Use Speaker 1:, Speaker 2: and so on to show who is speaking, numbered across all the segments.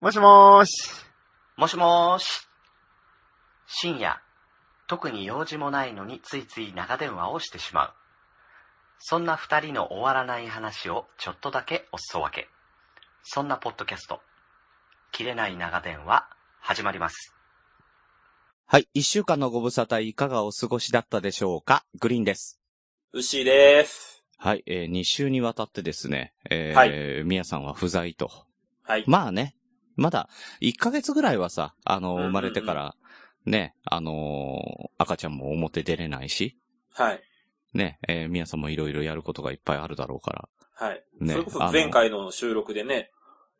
Speaker 1: もしもーし。
Speaker 2: もしもーし。深夜、特に用事もないのについつい長電話をしてしまう。そんな二人の終わらない話をちょっとだけおすそ分け。そんなポッドキャスト、切れない長電話、始まります。
Speaker 3: はい。一週間のご無沙汰いかがお過ごしだったでしょうか？グリーンです。
Speaker 4: 牛です。
Speaker 3: はい。えー、二週にわたってですね、えー、
Speaker 4: は
Speaker 3: みやさんは不在と。
Speaker 4: はい。
Speaker 3: まあね、まだ、一ヶ月ぐらいはさ、あの、生まれてから、ね、あのー赤ちゃんも表出れないし、
Speaker 4: はい。
Speaker 3: ね、えー、みやさんもいろいろやることがいっぱいあるだろうから。
Speaker 4: はい。
Speaker 3: ね
Speaker 4: それこそ前回の収録でね、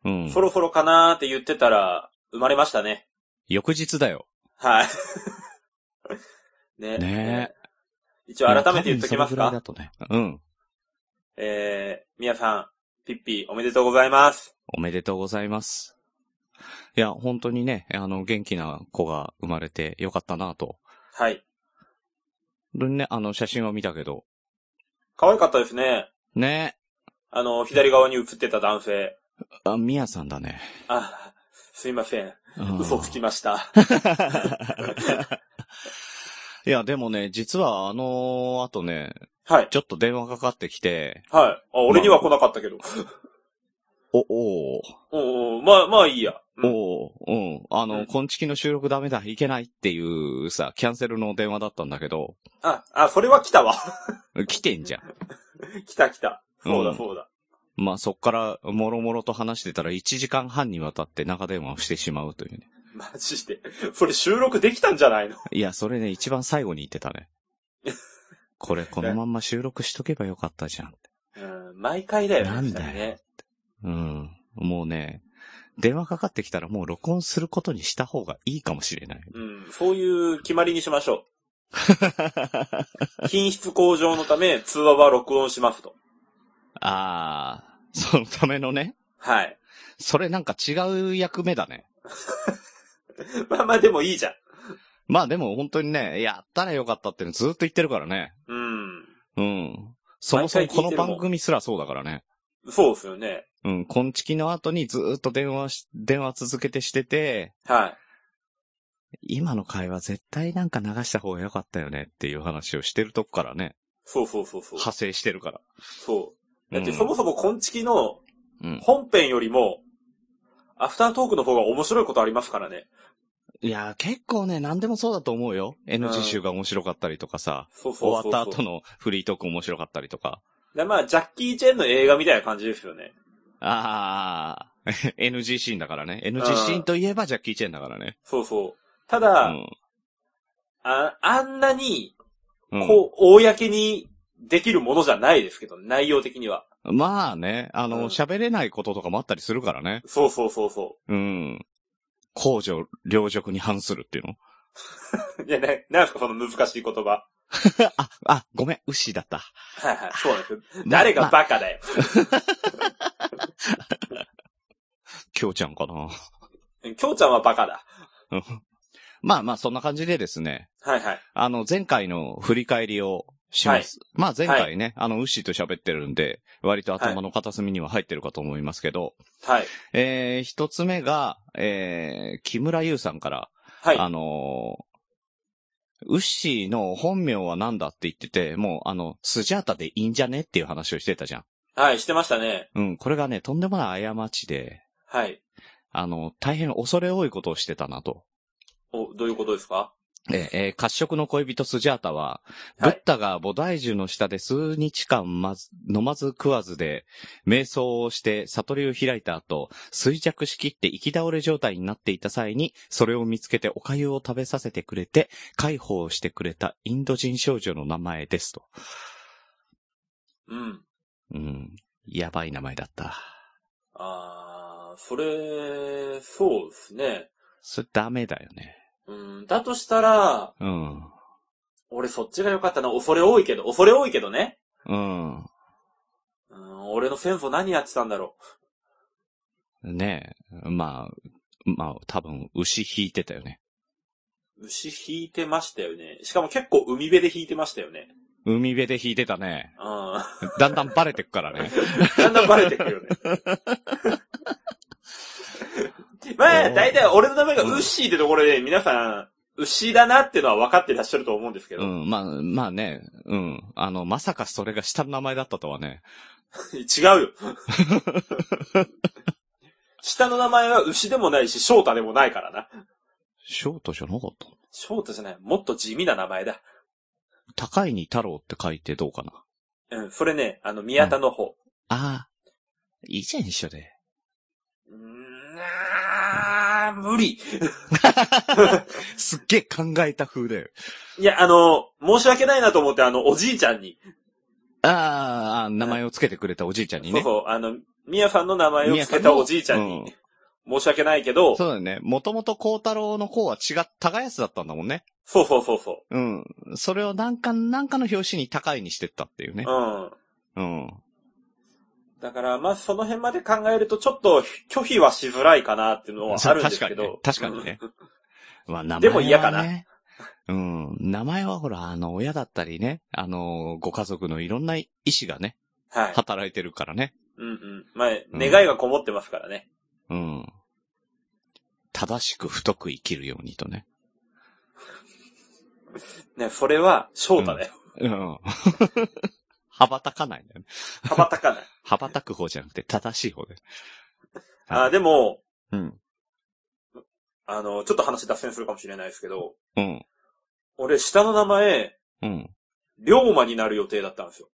Speaker 3: うん
Speaker 4: そ。ろそろかなーって言ってたら、生まれましたね。
Speaker 3: 翌日だよ。
Speaker 4: はい。ね。
Speaker 3: ね
Speaker 4: 一応改めて言っときますか
Speaker 3: ね。うん。
Speaker 4: えー、みやさん、ピッピーおめでとうございます。
Speaker 3: おめでとうございます。いや、本当にね、あの、元気な子が生まれてよかったなと。
Speaker 4: はい。
Speaker 3: でね、あの、写真は見たけど。
Speaker 4: 可愛かったですね。
Speaker 3: ね
Speaker 4: あの、左側に写ってた男性。
Speaker 3: あ、みやさんだね。
Speaker 4: あ、すいません。
Speaker 3: うん
Speaker 4: 嘘つきました。
Speaker 3: いや、でもね、実はあの後ね、
Speaker 4: はい。
Speaker 3: ちょっと電話かかってきて、
Speaker 4: はい。あ、俺には来なかったけど。
Speaker 3: お、おー
Speaker 4: おうおうまあ、まあいいや。うん
Speaker 3: おーうん。あの、
Speaker 4: うん
Speaker 3: 今月の収録ダメだ、いけないっていうさ、キャンセルの電話だったんだけど、
Speaker 4: あ、あ、それは来たわ。
Speaker 3: 来てんじゃん。
Speaker 4: 来た来た。そう
Speaker 3: うん
Speaker 4: だそうだ。
Speaker 3: まあ、そっから、もろもろと話してたら1時間半にわたって長電話をしてしまうというね。
Speaker 4: マジで。それ収録できたんじゃないの？
Speaker 3: いや、それね、一番最後に言ってたね。これ、このまんま収録しとけばよかったじゃん。
Speaker 4: うん、毎回だよね。
Speaker 3: なんだよ
Speaker 4: ね。
Speaker 3: うん。もうね、電話かかってきたらもう録音することにした方がいいかもしれない。
Speaker 4: うん、そういう決まりにしましょう。品質向上のため、通話は録音しますと。
Speaker 3: ああ、そのためのね、
Speaker 4: はい。
Speaker 3: それなんか違う役目だね。
Speaker 4: まあまあでもいいじゃん。
Speaker 3: まあでも本当にね、やったらよかったってのずっと言ってるからね。
Speaker 4: うん。
Speaker 3: うん。そもそもこの番組すらそうだからね。
Speaker 4: そうですよね。
Speaker 3: うん。こんちきの後にずーっと電話し、電話続けてしてて、
Speaker 4: はい。
Speaker 3: 今の会話絶対なんか流した方がよかったよねっていう話をしてるとこからね、
Speaker 4: そうそうそうそう。
Speaker 3: 派生してるから。
Speaker 4: そう。だって
Speaker 3: うん
Speaker 4: そもそもコンチキの
Speaker 3: うん。
Speaker 4: 本編よりも、アフタートークの方が面白いことありますからね。
Speaker 3: いやー、結構ね、何でもそうだと思うよ。NG 集が面白かったりとかさ、
Speaker 4: そうそうそうそう。
Speaker 3: 終わった後のフリートーク面白かったりとか。
Speaker 4: でまあ、ジャッキー・チェンの映画みたいな感じですよね。
Speaker 3: あー、NG シーンだからね。NG シーンといえばジャッキー・チェンだからね。
Speaker 4: そうそう。た
Speaker 3: う
Speaker 4: だ、
Speaker 3: ん。
Speaker 4: あ、あんなに、
Speaker 3: うん
Speaker 4: こう、公にできるものじゃないですけど、内容的には。
Speaker 3: まあね、あ
Speaker 4: うん
Speaker 3: の、喋、れないこととかもあったりするからね。
Speaker 4: そうそうそうそ
Speaker 3: うん。公序良俗に反するっていうの
Speaker 4: う。いや、な、なんですか、その難しい言葉。
Speaker 3: あ、あ、ごめん、ウッシーだった。
Speaker 4: はいはい、そうなんですよ。誰がバカだよ。
Speaker 3: きょうちゃんかな。
Speaker 4: きょうちゃんはバカだ。
Speaker 3: う んまあまあ、そんな感じでですね。
Speaker 4: はいはい。
Speaker 3: あの、前回の振り返りをします。まあ前回ね、あの、ウッシーと喋ってるんで、割と頭の片隅には入ってるかと思いますけど、
Speaker 4: はい。
Speaker 3: えー、一つ目が、えー、木村優さんから、
Speaker 4: はい。
Speaker 3: あのーウッシーの本名は何だって言ってて、もう、あの、スジャータでいいんじゃねっていう話をしてたじゃん。
Speaker 4: はい、してましたね。
Speaker 3: うん、これがね、とんでもない過ちで、
Speaker 4: はい。
Speaker 3: あの、大変恐れ多いことをしてたなと。
Speaker 4: お、どういうことですか？
Speaker 3: えーえー褐色の恋人スジャータは、
Speaker 4: はい
Speaker 3: ブッダが菩提樹の下で数日間まず、飲まず食わずで、瞑想をして悟りを開いた後、衰弱しきって生き倒れ状態になっていた際に、それを見つけてお粥を食べさせてくれて、解放してくれたインド人少女の名前ですと。
Speaker 4: うん。
Speaker 3: うん。やばい名前だった。
Speaker 4: あー、それ、そうですね。
Speaker 3: それダメだよね。
Speaker 4: うん、だとしたら、
Speaker 3: うん。
Speaker 4: 俺そっちが良かったな。恐れ多いけど、恐れ多いけどね。
Speaker 3: うん。
Speaker 4: うん、俺の先祖何やってたんだろ
Speaker 3: ねえ。まあ、まあ、多分、牛引いてたよね。
Speaker 4: う。牛引いてましたよね。しかも結構海辺で引いてましたよね。
Speaker 3: 海辺で引いてたね。
Speaker 4: うん。
Speaker 3: だんだんバレてくからね。
Speaker 4: だんだんバレてくるよね。大体俺の名前がウッシーってところで皆さん、牛だなっていうのは分かってらっしゃると思うんですけど。
Speaker 3: うん、まあ、まあね、うん。あの、まさかそれが下の名前だったとはね。
Speaker 4: 違うよ。下の名前は牛でもないし、翔太でもないからな。
Speaker 3: ショートじゃなかった
Speaker 4: 翔太じゃない。もっと地味な名前だ。
Speaker 3: 高いに太郎って書いてどうかな？
Speaker 4: うん、それね、あの、宮田の方。
Speaker 3: ああ、いいじゃん、一緒で。
Speaker 4: うー無理。
Speaker 3: すっげえ考えた風だよ。
Speaker 4: いや、あの、申し訳ないなと思って、あの、おじいちゃんに。
Speaker 3: ああ、名前をつけてくれたおじいちゃんにね。
Speaker 4: そうそう、あの、宮さんの名前を付けたおじいちゃんに、
Speaker 3: うん
Speaker 4: 申し訳ないけど、
Speaker 3: そうだよね。もともと孝太郎の子は違っ、高安だったんだもんね。
Speaker 4: そうそうそうそ
Speaker 3: うん。それをなんか、なんかの表紙に高いにしてったっていうね
Speaker 4: う。。うん。
Speaker 3: うん。
Speaker 4: だから、まあ、その辺まで考えると、ちょっと拒否はしづらいかなっていうのはあるんですけど。
Speaker 3: 確かにね。まあ、名前は、ね。
Speaker 4: でも嫌かな
Speaker 3: うん。名前はほら、あの、親だったりね、あの、ご家族のいろんな意思がね、
Speaker 4: はい。
Speaker 3: 働いてるからね。
Speaker 4: うんうん。まあ、願いがこもってますからね。
Speaker 3: うん。正しく太く生きるようにとね。
Speaker 4: ね、それは、翔太だよ。
Speaker 3: うん。羽ばたかないんだよね。
Speaker 4: 羽ばたかない。
Speaker 3: 羽ばたく方じゃなくて正しい方で。
Speaker 4: あ、でも、
Speaker 3: うん。
Speaker 4: あの、ちょっと話脱線するかもしれないですけど、
Speaker 3: うん。
Speaker 4: 俺、下の名前、
Speaker 3: うん。
Speaker 4: 龍馬になる予定だったんですよ。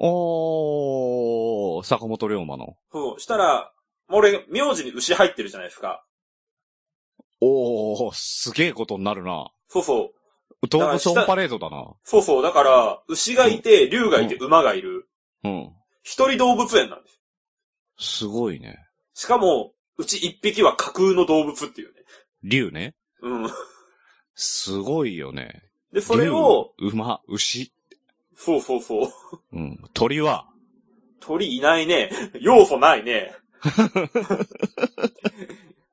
Speaker 3: おー、坂本龍馬の。
Speaker 4: そう、したら、俺、名字に牛入ってるじゃないですか。
Speaker 3: おー、すげえことになるな。
Speaker 4: そうそう。
Speaker 3: 動物オンパレードだな。
Speaker 4: そうそう。だから、牛がいて、竜がいて、馬がいる。
Speaker 3: うん。
Speaker 4: 一人動物園なんです。
Speaker 3: すごいね。
Speaker 4: しかも、うち一匹は架空の動物っていうね。
Speaker 3: 竜ね。
Speaker 4: うん。
Speaker 3: すごいよね。
Speaker 4: で、それを、
Speaker 3: 竜、馬、牛。
Speaker 4: そうそうそう。
Speaker 3: うん。鳥は、
Speaker 4: 鳥いないね。要素ないね。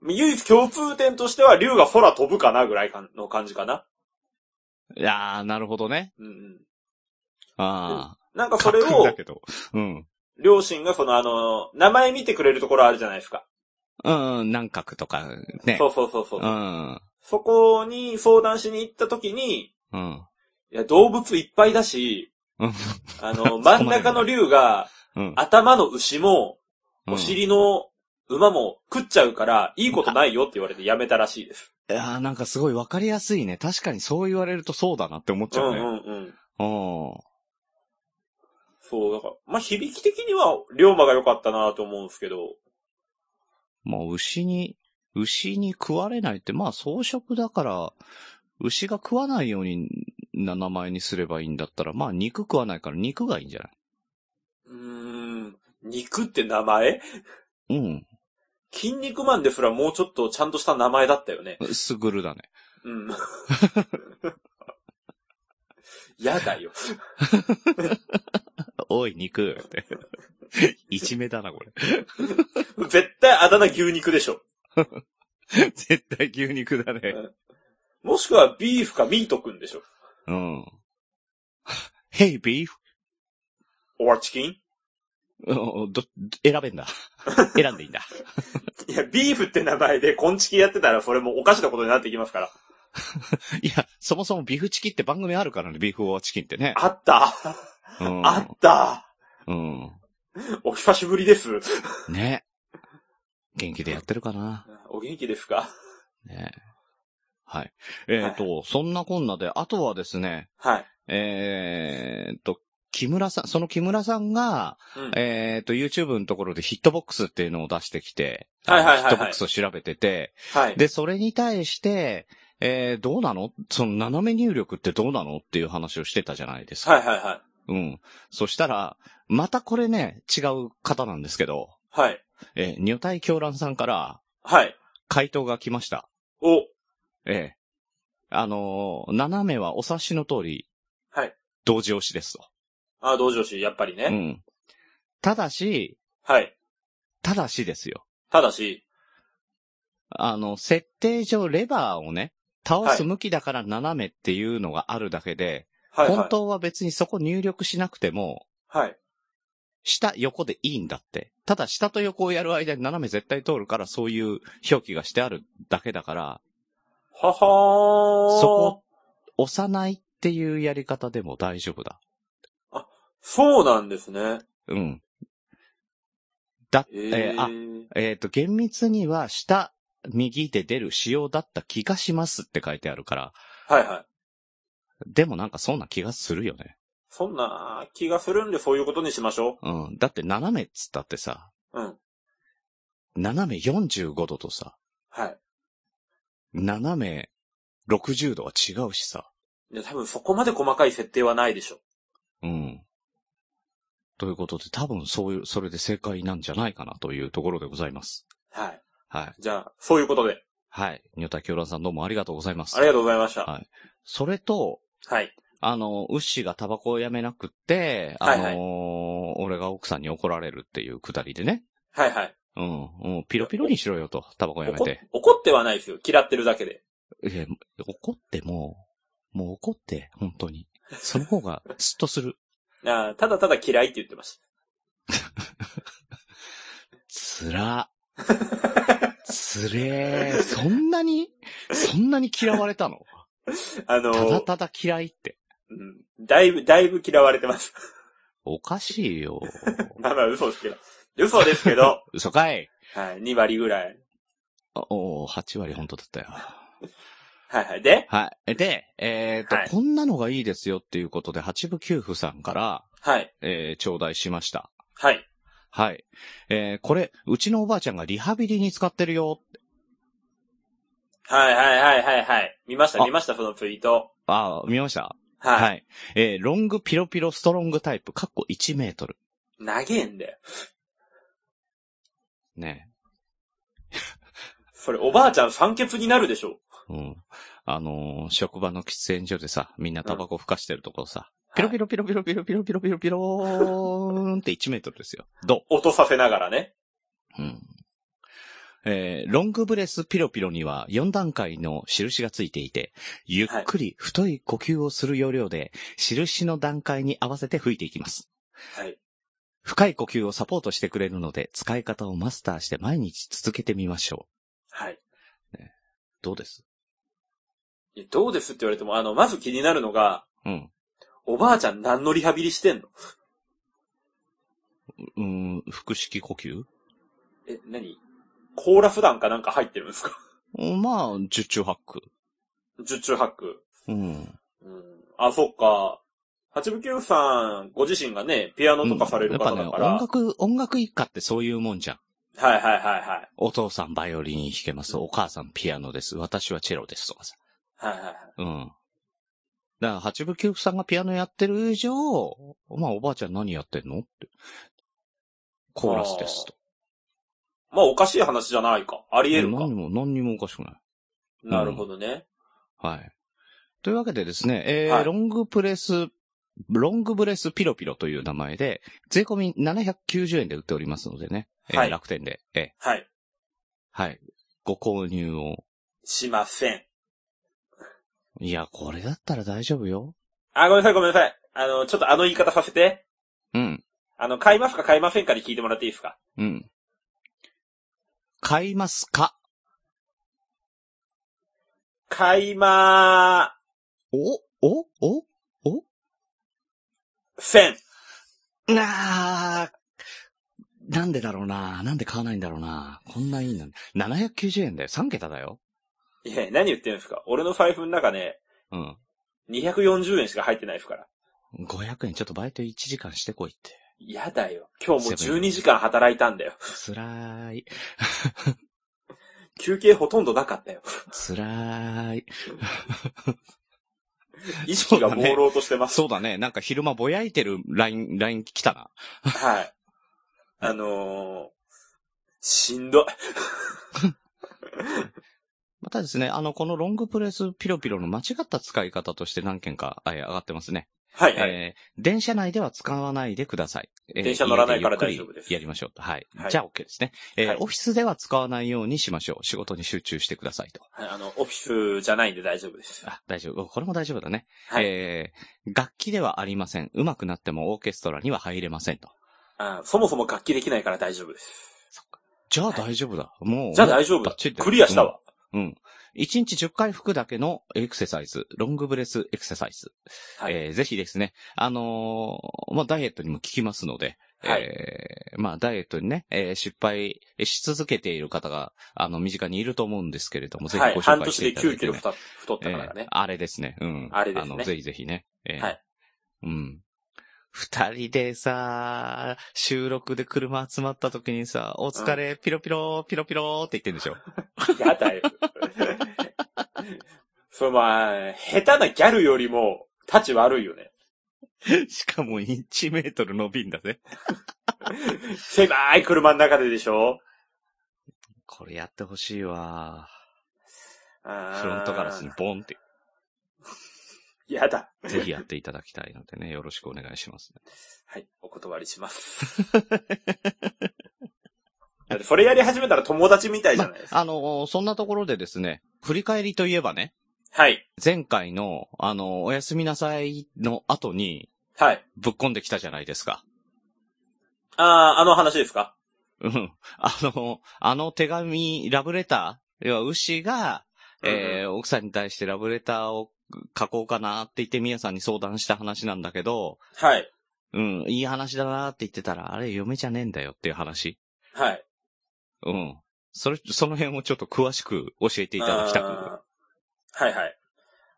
Speaker 4: 唯一共通点としては、竜が空飛ぶかなぐらいかの感じかな。
Speaker 3: いやー、なるほどね。
Speaker 4: うんうん。
Speaker 3: あ
Speaker 4: なんか
Speaker 3: あ。
Speaker 4: それを
Speaker 3: 架空だ、けど。うん。
Speaker 4: 両親がそのあの、名前見てくれるところあるじゃないですか。
Speaker 3: うん、南角とか、ね。
Speaker 4: そうそうそうそう。
Speaker 3: うん。
Speaker 4: そこに相談しに行った時に、
Speaker 3: うん。
Speaker 4: いや、動物いっぱいだし、
Speaker 3: うん。
Speaker 4: あの、真ん中の竜が、
Speaker 3: うん。
Speaker 4: 頭の牛も、
Speaker 3: うん
Speaker 4: お尻の馬も食っちゃうから、いいことないよって言われてやめたらしいです。
Speaker 3: いやーなんかすごいわかりやすいね。確かにそう言われるとそうだなって思っちゃうね。
Speaker 4: うんうんうん。
Speaker 3: うん。
Speaker 4: そう、だから、まあ、響き的には、龍馬が良かったなと思うんですけど、
Speaker 3: まあ、牛に、牛に食われないって、まあ、草食だから、牛が食わないようにな名前にすればいいんだったら、まあ、肉食わないから肉がいいんじゃない？う
Speaker 4: ーん、肉って名前？
Speaker 3: うん。
Speaker 4: 筋肉マンですらもうちょっとちゃんとした名前だったよね。
Speaker 3: すぐるだね。
Speaker 4: うん。やだよ。
Speaker 3: おい、肉。一目だな、これ。
Speaker 4: 絶対あだ名牛肉でしょ。
Speaker 3: 絶対牛肉だね。
Speaker 4: もしくはビーフかミートくんでしょ。
Speaker 3: うん。Hey, beef!
Speaker 4: オアチキン
Speaker 3: うん？ど、選べんだ。選んでいいんだ。
Speaker 4: いや、ビーフって名前でコンチキやってたらそれもおかしなことになってきますから。
Speaker 3: いや、そもそもビフチキって番組あるからね、ビーフオアチキンってね。
Speaker 4: あった。
Speaker 3: うん。
Speaker 4: あった。
Speaker 3: うん。
Speaker 4: お久しぶりです。
Speaker 3: ね。元気でやってるかな。
Speaker 4: お元気ですか？
Speaker 3: ね。はい。えっ、と、そんなこんなで、あとはですね、
Speaker 4: はい。
Speaker 3: えっ、と、木村さん、その木村さんが、
Speaker 4: うん
Speaker 3: えっ、と、YouTube のところでヒットボックスっていうのを出してきて、
Speaker 4: はいはいはいはい
Speaker 3: ヒットボックスを調べてて、
Speaker 4: はい。
Speaker 3: で、それに対して、えー、どうなの？その斜め入力ってどうなの？っていう話をしてたじゃないですか。
Speaker 4: はいはいはい。
Speaker 3: うん。そしたら、またこれね、違う方なんですけど、
Speaker 4: はい。
Speaker 3: えー、女体狂乱さんから
Speaker 4: はい。
Speaker 3: 回答が来ました。
Speaker 4: お、
Speaker 3: ええあのー斜めはお察しの通り、
Speaker 4: はい。
Speaker 3: 同時押しですと。
Speaker 4: あ、同情詞、やっぱりね。
Speaker 3: うん。ただし、
Speaker 4: はい。
Speaker 3: ただしですよ。
Speaker 4: ただし、
Speaker 3: あの、設定上レバーをね、倒す向きだから斜めっていうのがあるだけで、
Speaker 4: はいはい。
Speaker 3: 本当は別にそこ入力しなくても、
Speaker 4: はい。
Speaker 3: 下、横でいいんだって。ただ、下と横をやる間に斜め絶対通るから、そういう表記がしてあるだけだから、
Speaker 4: ははー。
Speaker 3: そこ、押さないっていうやり方でも大丈夫だ。
Speaker 4: そうなんですね。
Speaker 3: うん。だ、
Speaker 4: え
Speaker 3: えーあ、
Speaker 4: ー、
Speaker 3: えっ、と、厳密には下、右で出る仕様だった気がしますって書いてあるから、
Speaker 4: はいはい。
Speaker 3: でもなんかそんな気がするよね。
Speaker 4: そんな気がするんでそういうことにしましょ
Speaker 3: うん。だって斜めっつったってさ、
Speaker 4: う。うん。
Speaker 3: 斜め45度とさ、
Speaker 4: はい。
Speaker 3: 斜め60度は違うしさ。
Speaker 4: いや、多分そこまで細かい設定はないでしょ。
Speaker 3: うん。ということで、多分そういう、それで正解なんじゃないかなというところでございます。
Speaker 4: はい。
Speaker 3: はい。
Speaker 4: じゃあ、そういうことで。
Speaker 3: はい。ニョタキョラさんどうもありがとうございます。
Speaker 4: ありがとうございました。
Speaker 3: はいそれと、
Speaker 4: はい。
Speaker 3: あの、ウッシーがタバコをやめなくって、あの
Speaker 4: はいはい
Speaker 3: 俺が奥さんに怒られるっていうくだりでね。
Speaker 4: はいはい。
Speaker 3: うん。うん。ピロピロにしろよと、タバコやめ
Speaker 4: 怒
Speaker 3: て。
Speaker 4: 怒ってはないですよ。嫌ってるだけで。
Speaker 3: いや、怒っても、もう怒って、本当に。その方が、スッとする。
Speaker 4: あーただただ嫌いって言ってまし
Speaker 3: つら。つれー。そんなに、そんなに嫌われたの？
Speaker 4: た。あの
Speaker 3: ただ
Speaker 4: ー
Speaker 3: ただ嫌いって。
Speaker 4: うん、だいぶ、だいぶ嫌われてます。
Speaker 3: おかしいよ。
Speaker 4: まあまあ嘘ですけど。嘘ですけど、
Speaker 3: 嘘かい
Speaker 4: はい、2割ぐらい。
Speaker 3: あおー8割本当だったよ。
Speaker 4: はいはい。で、
Speaker 3: はい。で、えっ、と、
Speaker 4: はい
Speaker 3: こんなのがいいですよっていうことで、八部九夫さんから、
Speaker 4: はい、
Speaker 3: えー頂戴しました。
Speaker 4: はい。
Speaker 3: はい。えーこれ、うちのおばあちゃんがリハビリに使ってるよ。
Speaker 4: はいはいはいはいはい。見ました
Speaker 3: あ
Speaker 4: 見ましたそのツイート。
Speaker 3: あー見ました？
Speaker 4: はい。
Speaker 3: はい。えーロングピロピロストロングタイプ、かっこ1メートル。
Speaker 4: 長えんだよ。
Speaker 3: ね。
Speaker 4: それおばあちゃん酸欠になるでしょ。
Speaker 3: うん。あのー職場の喫煙所でさ、みんなタバコふかしてるところさ、ピロピ
Speaker 4: ロ。
Speaker 3: ロピロピロピロピロピロピロピローンって1メートルですよ。ど
Speaker 4: 音させながらね。
Speaker 3: ううん。えーロングブレスピロピロには4段階の印がついていて、ゆっくり太い呼吸をする要領で、印の段階に合わせて吹いていきます。
Speaker 4: はい。
Speaker 3: 深い呼吸をサポートしてくれるので、使い方をマスターして毎日続けてみましょう。
Speaker 4: はい。
Speaker 3: どうです？
Speaker 4: いやどうです？って言われても、あの、まず気になるのが、
Speaker 3: うん。
Speaker 4: おばあちゃん何のリハビリしてんの？
Speaker 3: うーん、腹式呼吸？
Speaker 4: え、何？コーラス団かなんか入ってるんですか？
Speaker 3: まあ、十中八九。
Speaker 4: 十中八九。
Speaker 3: うん。
Speaker 4: うん。あ、そっか。八部九さん、ご自身がね、ピアノとかされる
Speaker 3: やっぱね、
Speaker 4: 方だから。
Speaker 3: 音楽、音楽一家ってそういうもんじゃん。
Speaker 4: はいはいはいはい。
Speaker 3: お父さんバイオリン弾けます。お母さんピアノです。私はチェロですとかさ。
Speaker 4: はいはいはい。
Speaker 3: うん。だから、八部九夫さんがピアノやってる以上、まあ、おばあちゃん何やってんの？って。コーラスですと。
Speaker 4: まあおかしい話じゃないか。あり得るか
Speaker 3: 何。も、何にもおかしくない。
Speaker 4: なるほどね。
Speaker 3: はい。というわけでですね、えー
Speaker 4: はい
Speaker 3: ロングプレス、ロングブレスピロピロという名前で、税込み790円で売っておりますのでね、えー
Speaker 4: はい
Speaker 3: 楽天で、えー
Speaker 4: はい。
Speaker 3: はい。ご購入を。
Speaker 4: しません。
Speaker 3: いや、これだったら大丈夫よ。
Speaker 4: あ、ごめんなさいごめんなさい。あの、ちょっとあの言い方させて。
Speaker 3: うん。
Speaker 4: あの、買いますか買いませんかで聞いてもらっていいですか？
Speaker 3: うん。買いますか？
Speaker 4: 買いま
Speaker 3: おおおお？
Speaker 4: せん。
Speaker 3: なあ、なんでだろうな。なんで買わないんだろうな。こんないいのに。790円だよ。3桁だよ。
Speaker 4: いや、何言ってるんですか？俺の財布の中ね、
Speaker 3: うん。
Speaker 4: 240円しか入ってないですから。
Speaker 3: 500円？ちょっとバイト1時間してこいって。
Speaker 4: やだよ。今日もう
Speaker 3: セブン
Speaker 4: 12時間働いたんだよ。
Speaker 3: 辛い。
Speaker 4: 休憩ほとんどなかったよ。
Speaker 3: 辛い。
Speaker 4: 意識が朦朧としてます。
Speaker 3: そうだね。なんか昼間ぼやいてるライン、ライン来たな。
Speaker 4: はい。あのー、しんどい。
Speaker 3: またですね、あの、このロングプレスピロピロの間違った使い方として何件か、えー上がってますね。
Speaker 4: はいはい。
Speaker 3: えー電車内では使わないでください。えー
Speaker 4: 電車乗らないから大丈夫です
Speaker 3: やりましょうと。はい。
Speaker 4: はい
Speaker 3: じゃあ OK ですね。えー
Speaker 4: はい
Speaker 3: オフィスでは使わないようにしましょう。仕事に集中してくださいと。
Speaker 4: はいあの、オフィスじゃないんで大丈夫です。
Speaker 3: あ、大丈夫。これも大丈夫だね。
Speaker 4: はい。
Speaker 3: えー楽器ではありません。上手くなってもオーケストラには入れませんと。
Speaker 4: あそもそも楽器できないから大丈夫です。
Speaker 3: じゃあ大丈夫だ。もう。
Speaker 4: じゃあ大丈夫だクリアしたわ。
Speaker 3: うん。うん。1日10回吹くだけのエクササイズ、ロングブレスエクササイズ。
Speaker 4: はい。
Speaker 3: えーぜひですね、あのーまあ、ダイエットにも効きますので、
Speaker 4: はい
Speaker 3: えーまあ、ダイエットにね、えー失敗し続けている方が、あの、身近にいると思うんですけれども、ぜひ
Speaker 4: はい。
Speaker 3: ご紹
Speaker 4: 半年で
Speaker 3: 介していただい
Speaker 4: 9キロ
Speaker 3: てね、
Speaker 4: 太太ったから
Speaker 3: えー
Speaker 4: ね。
Speaker 3: あれですね。うん。
Speaker 4: あれですね
Speaker 3: あの、ぜひぜひね。えー
Speaker 4: はい。
Speaker 3: うん。二人でさ、収録で車集まった時にさ、お疲れ、ピロピロ、ピロピロって言ってんでしょ？
Speaker 4: やだよ。そう、まあ、下手なギャルよりも、立ち悪いよね。
Speaker 3: しかも1メートル伸びんだぜ。
Speaker 4: 狭い車の中ででしょ？
Speaker 3: これやってほしいわ。
Speaker 4: フ
Speaker 3: フロントガラスにボンって、
Speaker 4: やだ。
Speaker 3: ぜひやっていただきたいのでね、よろしくお願いします、ね。
Speaker 4: はい、お断りします。だってそれやり始めたら友達みたいじゃないですか。
Speaker 3: あの、そんなところでですね、振り返りといえばね、
Speaker 4: はい。
Speaker 3: 前回の、あの、おやすみなさいの後に
Speaker 4: はい。
Speaker 3: ぶっ込んできたじゃないですか。
Speaker 4: ああ、あの話ですか？
Speaker 3: うん。あの、あの手紙、ラブレター要は、牛が、えー奥さんに対してラブレターを書こうかなって言って、みやさんに相談した話なんだけど、
Speaker 4: はい。
Speaker 3: うん、いい話だなって言ってたら、あれ、嫁じゃねえんだよっていう話。
Speaker 4: はい。
Speaker 3: うん。それ、その辺をちょっと詳しく教えていただきたく。
Speaker 4: はいはい。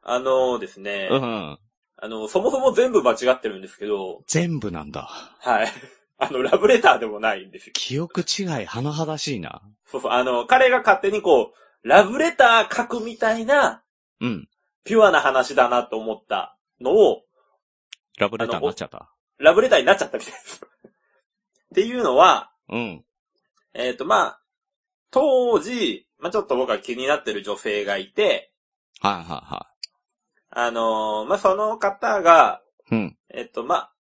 Speaker 4: あのですね、
Speaker 3: うん。
Speaker 4: あの、そもそも全部間違ってるんですけど、
Speaker 3: 全部なんだ。
Speaker 4: はい。あの、ラブレターでもないんですよ。
Speaker 3: 記憶違い、甚だしいな。
Speaker 4: そうそう、あの、彼が勝手にこう、ラブレター書くみたいな、
Speaker 3: うん。
Speaker 4: ピュアな話だなと思ったのを、
Speaker 3: ラブレターになっちゃった？
Speaker 4: ラブレターになっちゃったみたいです。っていうのは、
Speaker 3: うん。
Speaker 4: えっ、と、まあ、当時、まあちょっと僕は気になってる女性がいて、
Speaker 3: はいはいは
Speaker 4: あのーまあその方が、
Speaker 3: い。うん。
Speaker 4: えっ、と、まあ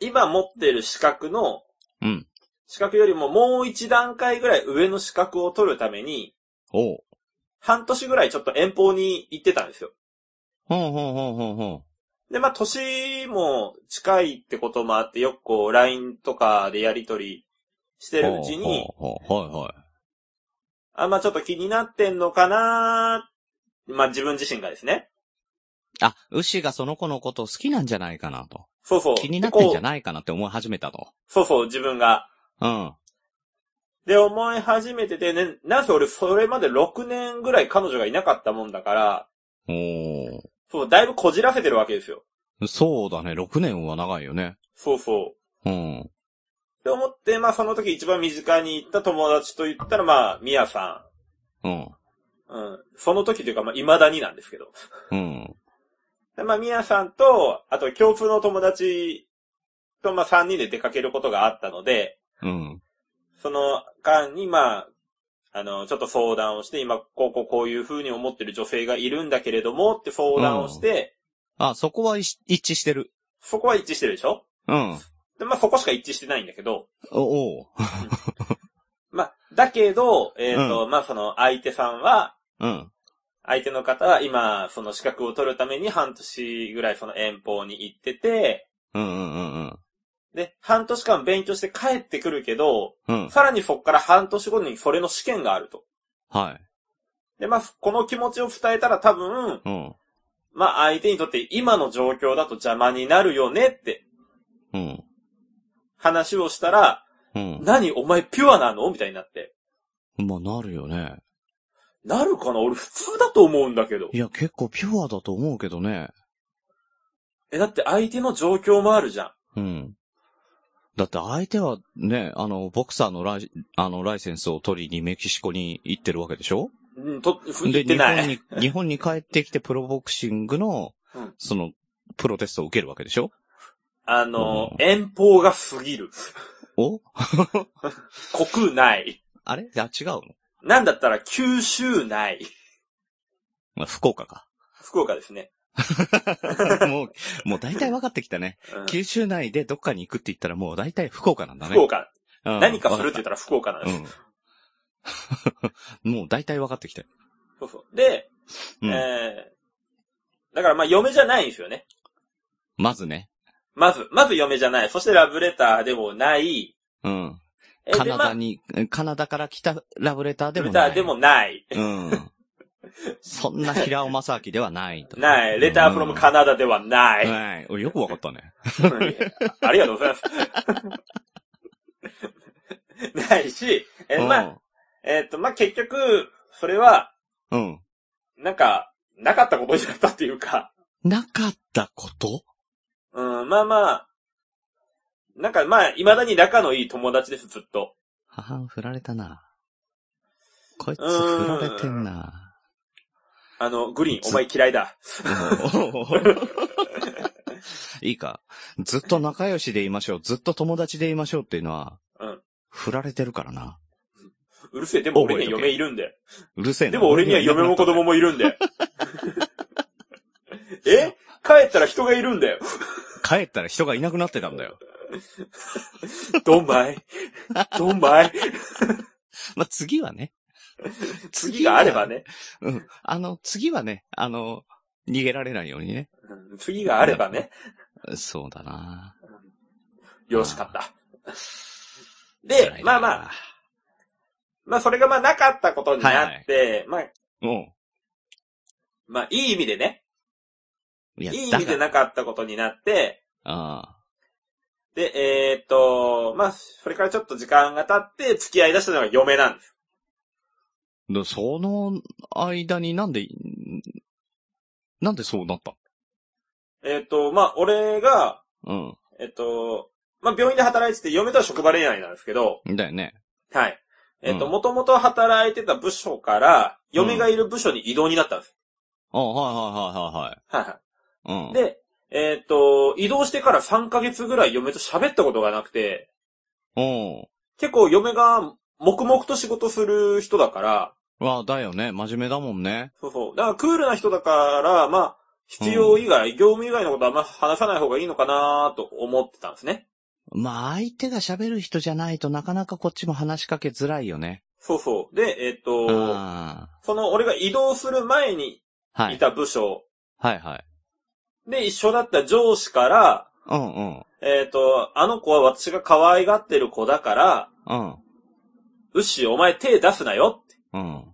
Speaker 4: 今持ってる資格の、
Speaker 3: うん。
Speaker 4: 資格よりももう一段階ぐらい上の資格を取るために、
Speaker 3: おう。
Speaker 4: 半年ぐらいちょっと遠方に行ってたんですよ。
Speaker 3: ほんほんほんほんほん。
Speaker 4: で、まあ、年も近いってこともあって、よくこう、LINE とかでやりとりしてるうちに、
Speaker 3: ほうほうほうはいはい。
Speaker 4: あ、まあ、ちょっと気になってんのかなまあ、自分自身がですね。
Speaker 3: あ、牛がその子のことを好きなんじゃないかなと。
Speaker 4: そうそう。
Speaker 3: 気になってんじゃ
Speaker 4: い
Speaker 3: ないかなって思い始めたと。
Speaker 4: そうそう、自分が。
Speaker 3: うん。
Speaker 4: で、思い始めててね、なんせ俺、それまで6年ぐらい彼女がいなかったもんだから、
Speaker 3: おー。
Speaker 4: そう、だいぶこじらせてるわけですよ。
Speaker 3: そうだね、6年は長いよね。
Speaker 4: そうそう。
Speaker 3: うん。
Speaker 4: って思って、まあ、その時一番身近に行った友達と言ったら、まあ、ミヤさ
Speaker 3: うん。
Speaker 4: ん。うん。その時というか、まあ、未だになんですけど。
Speaker 3: うん。
Speaker 4: でまあ、ミヤさんと、あと共通の友達と、まあ、3人で出かけることがあったので、
Speaker 3: うん。
Speaker 4: その間に、まあ、あの、ちょっと相談をして、今、こうこうこういう風に思ってる女性がいるんだけれども、って相談をして、
Speaker 3: あ、そこは一一致してる。
Speaker 4: そこは一致してるでしょ？
Speaker 3: うん。
Speaker 4: で、まあ、そこしか一致してないんだけど、
Speaker 3: おおう。
Speaker 4: まあ、だけど、えっ、と、まあ、その相手さんは、
Speaker 3: うん。
Speaker 4: 相手の方は今、その資格を取るために半年ぐらいその遠方に行ってて、
Speaker 3: うんうんうん
Speaker 4: で、半年間勉強して帰ってくるけど、
Speaker 3: うん。うん。
Speaker 4: さらにそこから半年後にそれの試験があると。
Speaker 3: はい。
Speaker 4: で、まあ、この気持ちを伝えたら多分、
Speaker 3: うん。
Speaker 4: まあ、相手にとって今の状況だと邪魔になるよねって
Speaker 3: うん。
Speaker 4: 話をしたら、
Speaker 3: うん。
Speaker 4: 何お前ピュアなのみたいになって。
Speaker 3: まあ、なるよね。
Speaker 4: なるかな？俺普通だと思うんだけど
Speaker 3: い。や、結構ピュアだと思うけどね。
Speaker 4: え、だって相手の状況もあるじゃん。
Speaker 3: うん。だって相手はね、あの、ボクサーのライ、あの、ライセンスを取りにメキシコに行ってるわけでしょ？
Speaker 4: うん、と、ふ
Speaker 3: で、日。本に、日本に帰ってきてプロボクシングの、
Speaker 4: うん
Speaker 3: その、プロテストを受けるわけでしょ？
Speaker 4: あの、
Speaker 3: うん
Speaker 4: 遠方が過ぎる。
Speaker 3: お？
Speaker 4: 国内。
Speaker 3: あれ？あ、違うの？
Speaker 4: なんだったら九州内。
Speaker 3: まあ、福岡か。
Speaker 4: 福岡ですね。
Speaker 3: もう、もう大体分かってきたね。
Speaker 4: うん
Speaker 3: 九州内でどっかに行くって言ったらもう大体福岡なんだね。
Speaker 4: 福岡。
Speaker 3: うん
Speaker 4: 何かするって言ったら福岡なんです。
Speaker 3: うん。もう大体分かってきたよ。
Speaker 4: そうそう。で、
Speaker 3: うん。
Speaker 4: えー、だからまあ嫁じゃないんですよね。
Speaker 3: まずね。
Speaker 4: まず、まず嫁じゃない。そしてラブレターでもない。
Speaker 3: うん。
Speaker 4: えー
Speaker 3: カナダ
Speaker 4: で
Speaker 3: に、カナダから来たラブレターで
Speaker 4: まあ、
Speaker 3: もない。
Speaker 4: レターでもない。
Speaker 3: うん。そんな平尾正明ではないと。
Speaker 4: ない。レターフロムカナダではない。
Speaker 3: はい。およくわかったね。
Speaker 4: ありがとうございます。ないし、えーまあ、えーっと、まあ、結局、それは、
Speaker 3: うん。うん。
Speaker 4: なんか、なかったことになったっていうか、
Speaker 3: なかったこと？
Speaker 4: うん、まあまあ、なんかまあ、未だに仲のいい友達です、ずっと。
Speaker 3: 母振られたな。こいつ振られてんな。
Speaker 4: あの、グリーン、お前嫌いだ。
Speaker 3: いいか。ずっと仲良しでいましょう。ずっと友達でいましょうっていうのは、
Speaker 4: うん
Speaker 3: 振られてるからな。
Speaker 4: うるせえ、でも俺には嫁いるんで。
Speaker 3: うるせえな。
Speaker 4: でも俺には嫁も子供もいるんで。え？帰ったら人がいるんだよ。
Speaker 3: 帰ったら人がいなくなってたんだよ。
Speaker 4: ドンマイ。ドンマイ。
Speaker 3: まあ、次はね。
Speaker 4: 次があればね。
Speaker 3: うん。あの、次はね、あの、逃げられないようにね。
Speaker 4: うん次があればね。
Speaker 3: そうだな。
Speaker 4: よろしかった。で、まあまあ、
Speaker 3: あ。
Speaker 4: まあそれがまあなかったことになって、まあ、
Speaker 3: うん。
Speaker 4: まあいい意味でね、
Speaker 3: いや
Speaker 4: いい意味でなかったことになって、
Speaker 3: あ
Speaker 4: で、えーっと、まあ、それからちょっと時間が経って付き合い出したのが嫁なんです。
Speaker 3: あ。でその間になんで、なんでそうなった？
Speaker 4: えーっと、まあ、俺が、
Speaker 3: う
Speaker 4: えっと、まあ、病院で働いてて、嫁とは職場恋愛なんですけど、
Speaker 3: ん。だよね。
Speaker 4: はい。えっと、
Speaker 3: うん
Speaker 4: もともと働いてた部署から、嫁がいる部署に移動になったんです。
Speaker 3: あはいはいはいはい
Speaker 4: はいは。
Speaker 3: はいい。うん。
Speaker 4: で、えっと、移動してから3ヶ月ぐらい嫁と喋ったことがなくて、
Speaker 3: うん。
Speaker 4: 結構嫁が黙々と仕事する人だから、
Speaker 3: わあ、だよね。真面目だもんね。
Speaker 4: そうそう。だからクールな人だから、まあ、必要以外、業務以外のことはあんま話さない方がいいのかなと思ってたんですね。
Speaker 3: まあ、相手が喋る人じゃないとなかなかこっちも話しかけづらいよね。
Speaker 4: そうそう。で、えっと、
Speaker 3: あ
Speaker 4: その俺が移動する前に
Speaker 3: い
Speaker 4: い。た部署
Speaker 3: はいはい。
Speaker 4: で一緒だった上司から、
Speaker 3: うんうん。
Speaker 4: えっ、と、あの子は私が可愛がってる子だから、
Speaker 3: うん。
Speaker 4: うっし、お前手出すなよって
Speaker 3: うん。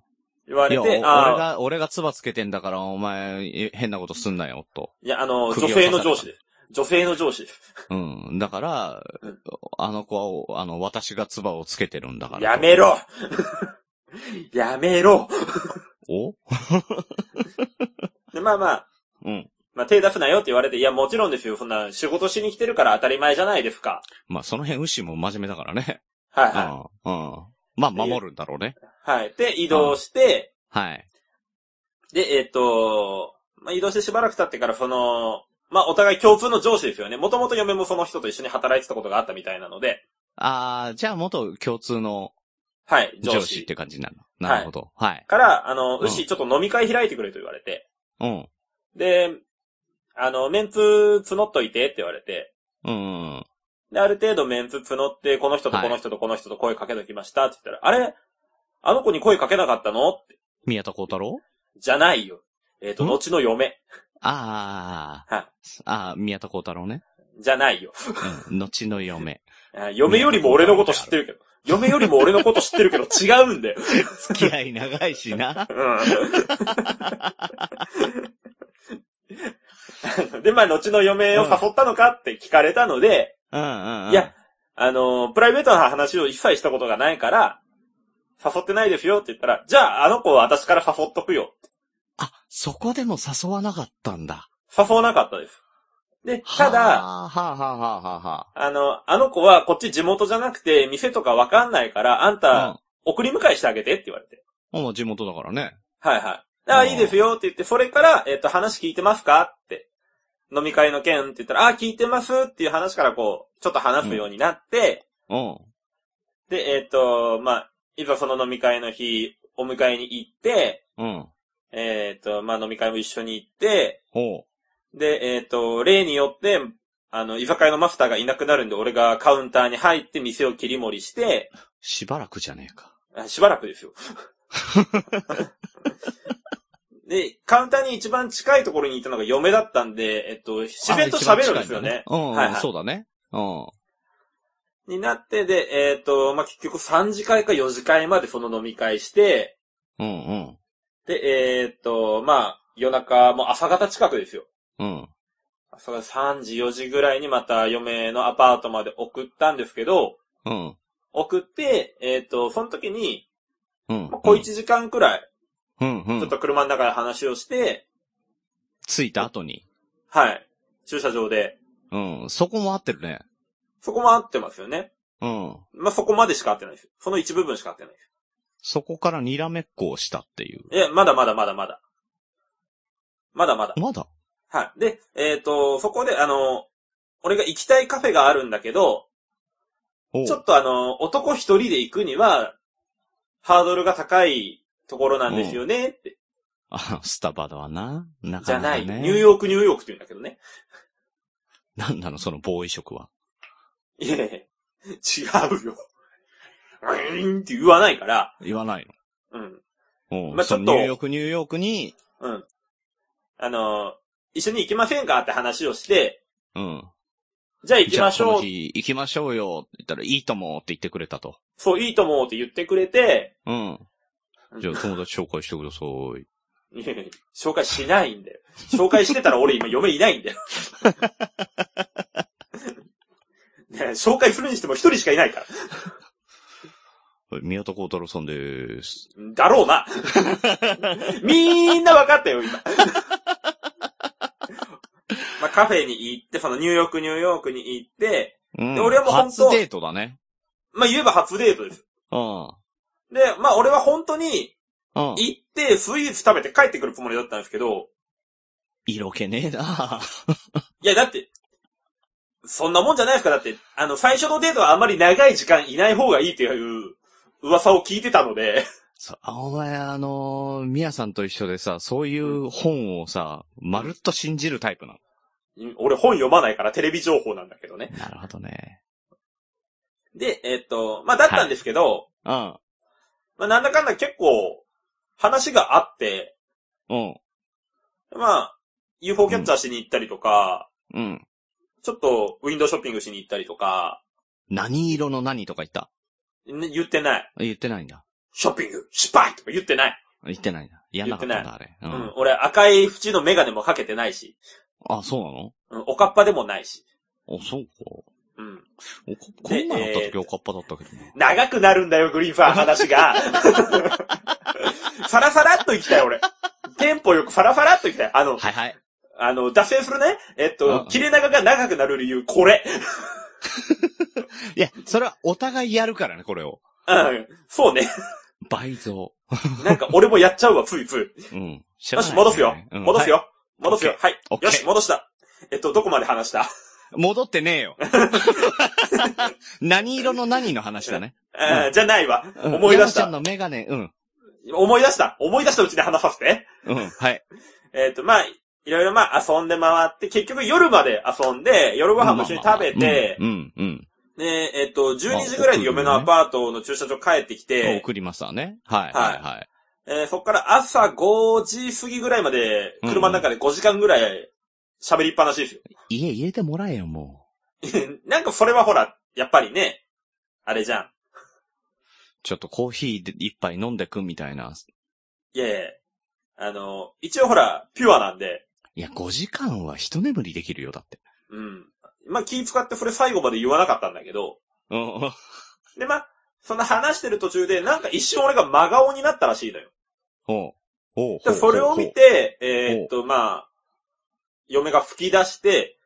Speaker 4: 言われて、
Speaker 3: 俺
Speaker 4: ああ、
Speaker 3: が、俺が唾つけてんだから、お前、え変なことすんなよ、と。
Speaker 4: いや、あの、女性の上司です。女性の上司です。
Speaker 3: うん。だから
Speaker 4: うん、
Speaker 3: あの子は、あの、私が唾をつけてるんだから。
Speaker 4: やめろ やめろ
Speaker 3: お？
Speaker 4: で、まあまあ、
Speaker 3: うん。
Speaker 4: まあ手出すなよって言われて、いや、もちろんですよ。そんな仕事しに来てるから当たり前じゃないですか。
Speaker 3: まあ、その辺、牛も真面目だからね。
Speaker 4: はいは
Speaker 3: うん。うん。まあ、守るんだろうね。
Speaker 4: い。はい。で、移動して、
Speaker 3: はい。
Speaker 4: で、えっ、と、まあ移動してしばらく経ってから、その、まあお互い共通の上司ですよね。もともと嫁もその人と一緒に働いてたことがあったみたいなので、
Speaker 3: ああ、じゃあ、元共通の
Speaker 4: はい、上司。
Speaker 3: 上司って感じなの。なるほど。はい。
Speaker 4: から、あの、
Speaker 3: うん
Speaker 4: 牛、ちょっと飲み会開いてくれと言われて、
Speaker 3: うん。
Speaker 4: で、あの、メンツ募っといてって言われて、
Speaker 3: うん。
Speaker 4: で、ある程度メンツ募って、この人と
Speaker 3: はい
Speaker 4: この人とこの人と声かけときましたって言ったら、あれ？あの子に声かけなかったの？って
Speaker 3: 宮田幸太郎？
Speaker 4: じゃないよ。えっ、と、
Speaker 3: ん？
Speaker 4: 後の嫁。
Speaker 3: ああ。
Speaker 4: はい。
Speaker 3: ああ、宮田幸太郎ね。
Speaker 4: じゃないよ。
Speaker 3: うん。後の嫁。
Speaker 4: あ嫁よりも俺のこと知ってるけど。嫁よりも俺のこと知ってるけど違うんだよ。
Speaker 3: 付き合い長いしな。
Speaker 4: うん。で、まあ、後の嫁を誘ったのかって聞かれたので、
Speaker 3: うんうんうん。
Speaker 4: いや、あのープライベートな話を一切したことがないから、誘ってないですよって言ったら、じゃああの子は私から誘っとくよ。
Speaker 3: あ、そこでも誘わなかったんだ。
Speaker 4: 誘わなかったです。で、ただ、
Speaker 3: はあ、はあ、はあ、はあ、は
Speaker 4: あの、あの子はこっち地元じゃなくて、店とかわかんないから、あん
Speaker 3: あ。
Speaker 4: た、送り迎えしてあげてって言われて。
Speaker 3: うん。もう地元だからね。
Speaker 4: はいはい。ああ、いいですよって言って、それから、えっ、と、話聞いてますかって。飲み会の件って言ったら、ああ、聞いてますっていう話からこう、ちょっと話すようになって、
Speaker 3: うん。
Speaker 4: で、えっ、と、まあ、いざその飲み会の日、お迎えに行って、
Speaker 3: うん。
Speaker 4: えっ、と、まあ、飲み会も一緒に行って、
Speaker 3: ほ
Speaker 4: で、えっ、と、例によって、あの、居酒屋のマスターがいなくなるんで、俺がカウンターに入って店を切り盛りして、
Speaker 3: う。しばらくじゃねえか。
Speaker 4: あしばらくですよ。で、カウンターに一番近いところにいたのが嫁だったんで、えっと、自然と喋るんですよね。
Speaker 3: うん、
Speaker 4: はいはい
Speaker 3: そうだね。うん。
Speaker 4: になって、で、えっ、と、まあ、結局3次会か4次会までその飲み会して、
Speaker 3: うんうん。
Speaker 4: で、えっ、と、まあ、夜中、もう朝方近くですよ。
Speaker 3: うん。
Speaker 4: 朝方3時、4時ぐらいにまた嫁のアパートまで送ったんですけど、
Speaker 3: うん。
Speaker 4: 送って、えっ、と、その時に、
Speaker 3: うん。
Speaker 4: まあ、小1時間くらい、
Speaker 3: うんうん。
Speaker 4: ちょっと車の中で話をして、
Speaker 3: 着いた後に。
Speaker 4: はい。駐車場で。
Speaker 3: うん。そこも合ってるね。
Speaker 4: そこも合ってますよね。
Speaker 3: うん。
Speaker 4: まあ、そこまでしか合ってないです。その一部分しか合ってないです。
Speaker 3: そこからにらめっこをしたっていう。
Speaker 4: え、まだまだまだまだ。まだまだ。
Speaker 3: まだ？
Speaker 4: はい。で、えっ、と、そこで、あの、俺が行きたいカフェがあるんだけど、ちょっとあの、男一人で行くには、ハードルが高いところなんですよね、って。
Speaker 3: あ、スタバだわな。な
Speaker 4: じゃない、
Speaker 3: かね。
Speaker 4: ニューヨーク、ニューヨークって言うんだけどね。
Speaker 3: なんなの、そのボーイ色は。
Speaker 4: いやいや違うよ。うーんって言わないから、
Speaker 3: 言わない
Speaker 4: うん。
Speaker 3: の。うん。
Speaker 4: まあちょっと
Speaker 3: ニューヨーク、ニューヨークに、
Speaker 4: うん。あの、一緒に行きませんかって話をして、
Speaker 3: うん。
Speaker 4: じゃあ行きましょう
Speaker 3: じゃあこの。日行きましょうよって言ったら、いいともって言ってくれたと。
Speaker 4: そう、いいと思うって言ってくれて、
Speaker 3: うん。じゃあ友達紹介してください。
Speaker 4: いやいや紹介しないんだよ。紹介してたら俺今嫁いないんだよ。ねえ紹介するにしても一人しかいないから。
Speaker 3: はい宮田幸太郎さんです。
Speaker 4: だろうな。みんな分かったよ、今。まあ、カフェに行って、そのニューヨーク、ニューヨークに行って、
Speaker 3: うん。
Speaker 4: で俺はもう本当
Speaker 3: 初デートだね。
Speaker 4: まあ、言えば初デートです。
Speaker 3: うん。
Speaker 4: で、まあ、俺は本当に
Speaker 3: うん。
Speaker 4: 行って、スイーツ食べて帰ってくるつもりだったんですけど、
Speaker 3: 色気ねえな
Speaker 4: いや、だって、そんなもんじゃないですか。だって、あの、最初のデートはあんまり長い時間いない方がいいっていう噂を聞いてたので、
Speaker 3: そうあお前、あのー、みやさんと一緒でさ、そういう本をさ、まるっと信じるタイプな
Speaker 4: 俺本読まないからテレビ情報なんだけどね。
Speaker 3: の。なるほどね。
Speaker 4: で、えっと、まあ、だったんですけど、
Speaker 3: うん。
Speaker 4: まあ、なんだかんだ結構、話があって、
Speaker 3: うん。
Speaker 4: まあ、UFO キャッチャーしに行ったりとか、
Speaker 3: うん。
Speaker 4: ちょっとウィンドウショッピングしに行ったりとか、
Speaker 3: 何色の何とか言った？
Speaker 4: ね言ってない。
Speaker 3: 言ってないんだ。
Speaker 4: ショッピング、失敗とか言ってない。
Speaker 3: 言ってないんだ。嫌なかったんだ、あれ。う
Speaker 4: うん。
Speaker 3: ん。
Speaker 4: 俺赤い縁のメガネもかけてないし、
Speaker 3: あ、そうなの？
Speaker 4: うん、おかっぱでもないし。
Speaker 3: あ、そうか。
Speaker 4: うん。
Speaker 3: おここんなのあった
Speaker 4: えー
Speaker 3: 時おかっぱだったけどな。
Speaker 4: 長くなるんだよ、グリーンファー話が。サラサラっと行きたい、俺。テンポよくサラサラっと行きたい。あの、
Speaker 3: はいはい。
Speaker 4: あの、脱線するね。えっ
Speaker 3: う
Speaker 4: と
Speaker 3: ん、
Speaker 4: 切れ長が長くなる理由、これ。
Speaker 3: いや、それはお互いやるからね、これを。
Speaker 4: うん。そうね。
Speaker 3: 倍増。
Speaker 4: なんか、俺もやっちゃうわ、ついつい。
Speaker 3: うん。知
Speaker 4: よし、戻すよ。
Speaker 3: うん
Speaker 4: 戻すよ。戻すよ。はい。よし、戻した。えっと、どこまで話した？
Speaker 3: 戻ってねえよ。何色の何の話だね？
Speaker 4: あーじゃないわ。
Speaker 3: うん
Speaker 4: 思い出した。
Speaker 3: 山ちゃんのメガネ、うん。
Speaker 4: 思い出した。思い出したうちに話させて。
Speaker 3: うん、はい。
Speaker 4: えっと、まあ、いろいろまあ遊んで回って、結局夜まで遊んで、夜ご飯も一緒に食べて、
Speaker 3: うん、うん、
Speaker 4: で、えっと、12時ぐらいに嫁のアパートの駐車場帰ってき
Speaker 3: うん。
Speaker 4: て、
Speaker 3: 送りますわね。はい、
Speaker 4: はい
Speaker 3: はい、はい。
Speaker 4: えーそっから朝5時過ぎぐらいまで、車の中で5時間ぐらい喋りっぱなしですよ。
Speaker 3: 家入れてもらえよ、も
Speaker 4: なんかそれはほら、やっぱりね、あれじゃん。
Speaker 3: う。ちょっとコーヒーで一杯飲んでくみたいな。
Speaker 4: いやいやあの、一応ほら、ピュアなんで、
Speaker 3: いや、5時間は一眠りできるよ、だって。
Speaker 4: うん。まあ気使ってそれ最後まで言わなかったんだけど、
Speaker 3: うん。
Speaker 4: でまあ、そんな話してる途中で、なんか一瞬俺が真顔になったらしいのよ。
Speaker 3: ほう。ほう。
Speaker 4: でそれを見て、えーっと、まあ、嫁が吹き出して、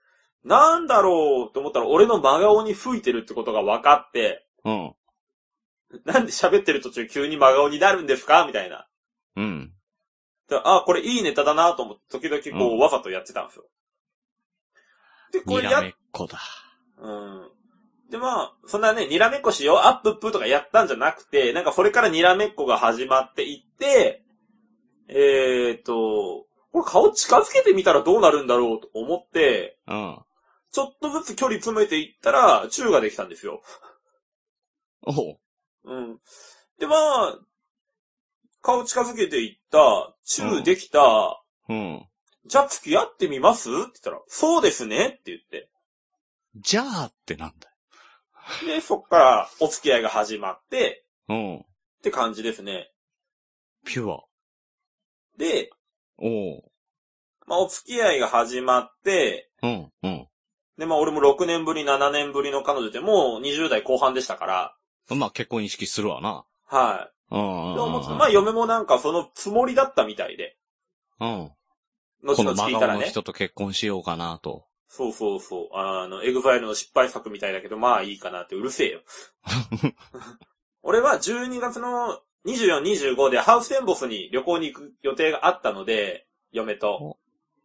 Speaker 4: なんだろうと思ったら俺の真顔に吹いてるってことが分かって、
Speaker 3: うん。
Speaker 4: なんで喋ってる途中急に真顔になるんですか？みたいな。
Speaker 3: うん。
Speaker 4: であ、これいいネタだなと思って、時々こう、
Speaker 3: うん
Speaker 4: わざとやってたんですよ。で、これやっ
Speaker 3: こだ。
Speaker 4: うん。で、まあ、そんなね、にらめっこしよう、アップップとかやったんじゃなくて、なんかそれからにらめっこが始まっていって、えーっと、これ顔近づけてみたらどうなるんだろうと思って、
Speaker 3: うん。
Speaker 4: ちょっとずつ距離詰めていったら、チューができたんですよ。
Speaker 3: おう。
Speaker 4: うん。で、まあ、顔近づけていった、チューできた、
Speaker 3: うん。
Speaker 4: じゃあ付き合ってみますって言ったら、そうですねって言って。
Speaker 3: じゃあってなんだよ。
Speaker 4: で、そっからお付き合いが始まって、
Speaker 3: うん。
Speaker 4: って感じですね。
Speaker 3: ピュア。
Speaker 4: で、
Speaker 3: おう。
Speaker 4: まあ、お付き合いが始まって、
Speaker 3: うん、うん。
Speaker 4: で、まあ、俺も6年ぶり、7年ぶりの彼女でもう20代後半でしたから、
Speaker 3: まあ結婚意識するわな。
Speaker 4: はい。
Speaker 3: うん。
Speaker 4: で、思ってたまあ、嫁もなんかそのつもりだったみたいで、
Speaker 3: うん。
Speaker 4: 後
Speaker 3: この真
Speaker 4: 々聞いたらね。
Speaker 3: 顔の人と結婚しようかなと。
Speaker 4: そうそうそう。あの、エグザイルの失敗作みたいだけど、まあいいかなってうるせえよ。俺は12月の24、25でハウステンボスに旅行に行く予定があったので、嫁と。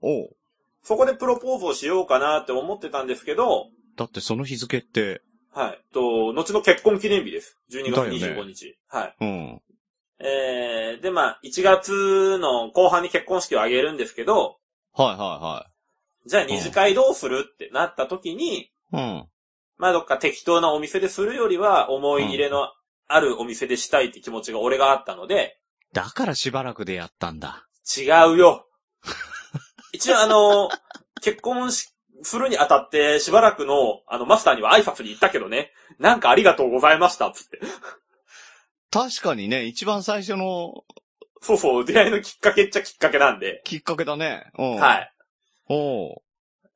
Speaker 3: おう。
Speaker 4: そこでプロポーズをしようかなって思ってたんですけど、
Speaker 3: だってその日付って、
Speaker 4: はい。と、後の結婚記念日です。12月
Speaker 3: だよね
Speaker 4: 25日。はい。
Speaker 3: うん。
Speaker 4: えー、で、まあ、1月の後半に結婚式を挙げるんですけど、
Speaker 3: はいは
Speaker 4: じゃあ二次会どうするってなった時に、
Speaker 3: いはい。うん。
Speaker 4: まあ、どっか適当なお店でするよりは、思い入れのあるお店でしたいって気持ちが俺があったので、
Speaker 3: だからしばらくでやったんだ。
Speaker 4: 違うよ。一応あの、結婚し、するにあたってしばらくの、あの、マスターには挨拶に行ったけどね、なんかありがとうございました、つって。
Speaker 3: 確かにね、一番最初の
Speaker 4: そうそう、出会いのきっかけっちゃきっかけなんで。
Speaker 3: きっかけだね。うん。。
Speaker 4: はいい。
Speaker 3: おう。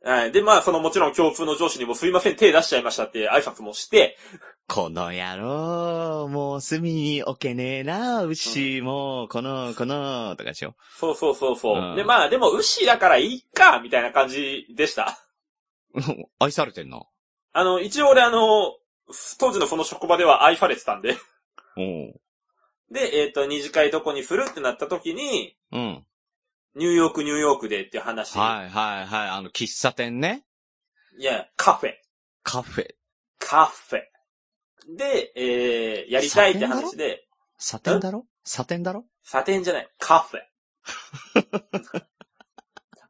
Speaker 4: はい。で、まあ、そのもちろん共通の上司にもすいません、手出しちゃいましたって挨拶もして、
Speaker 3: この野郎、もう隅に置けねえな、牛も、この、この、とかでしょ。
Speaker 4: そうそうそうそう。
Speaker 3: うん
Speaker 4: で、まあ、でも、ウッシーだからいいか、みたいな感じでした。
Speaker 3: 愛されてんな。
Speaker 4: あの、一応俺あの、当時のその職場では愛されてたんで。で、えっ、と、二次会どこにするってなった時に、
Speaker 3: うん。
Speaker 4: ニューヨーク、ニューヨークでっていう話。
Speaker 3: はいはいはい。あの、喫茶店ね。
Speaker 4: いや、カフェ。
Speaker 3: カフェ。
Speaker 4: カフェ。で、えー、やりたいって話で、
Speaker 3: サテンだろ？サテンだろ？
Speaker 4: サテンじゃない、カフェ。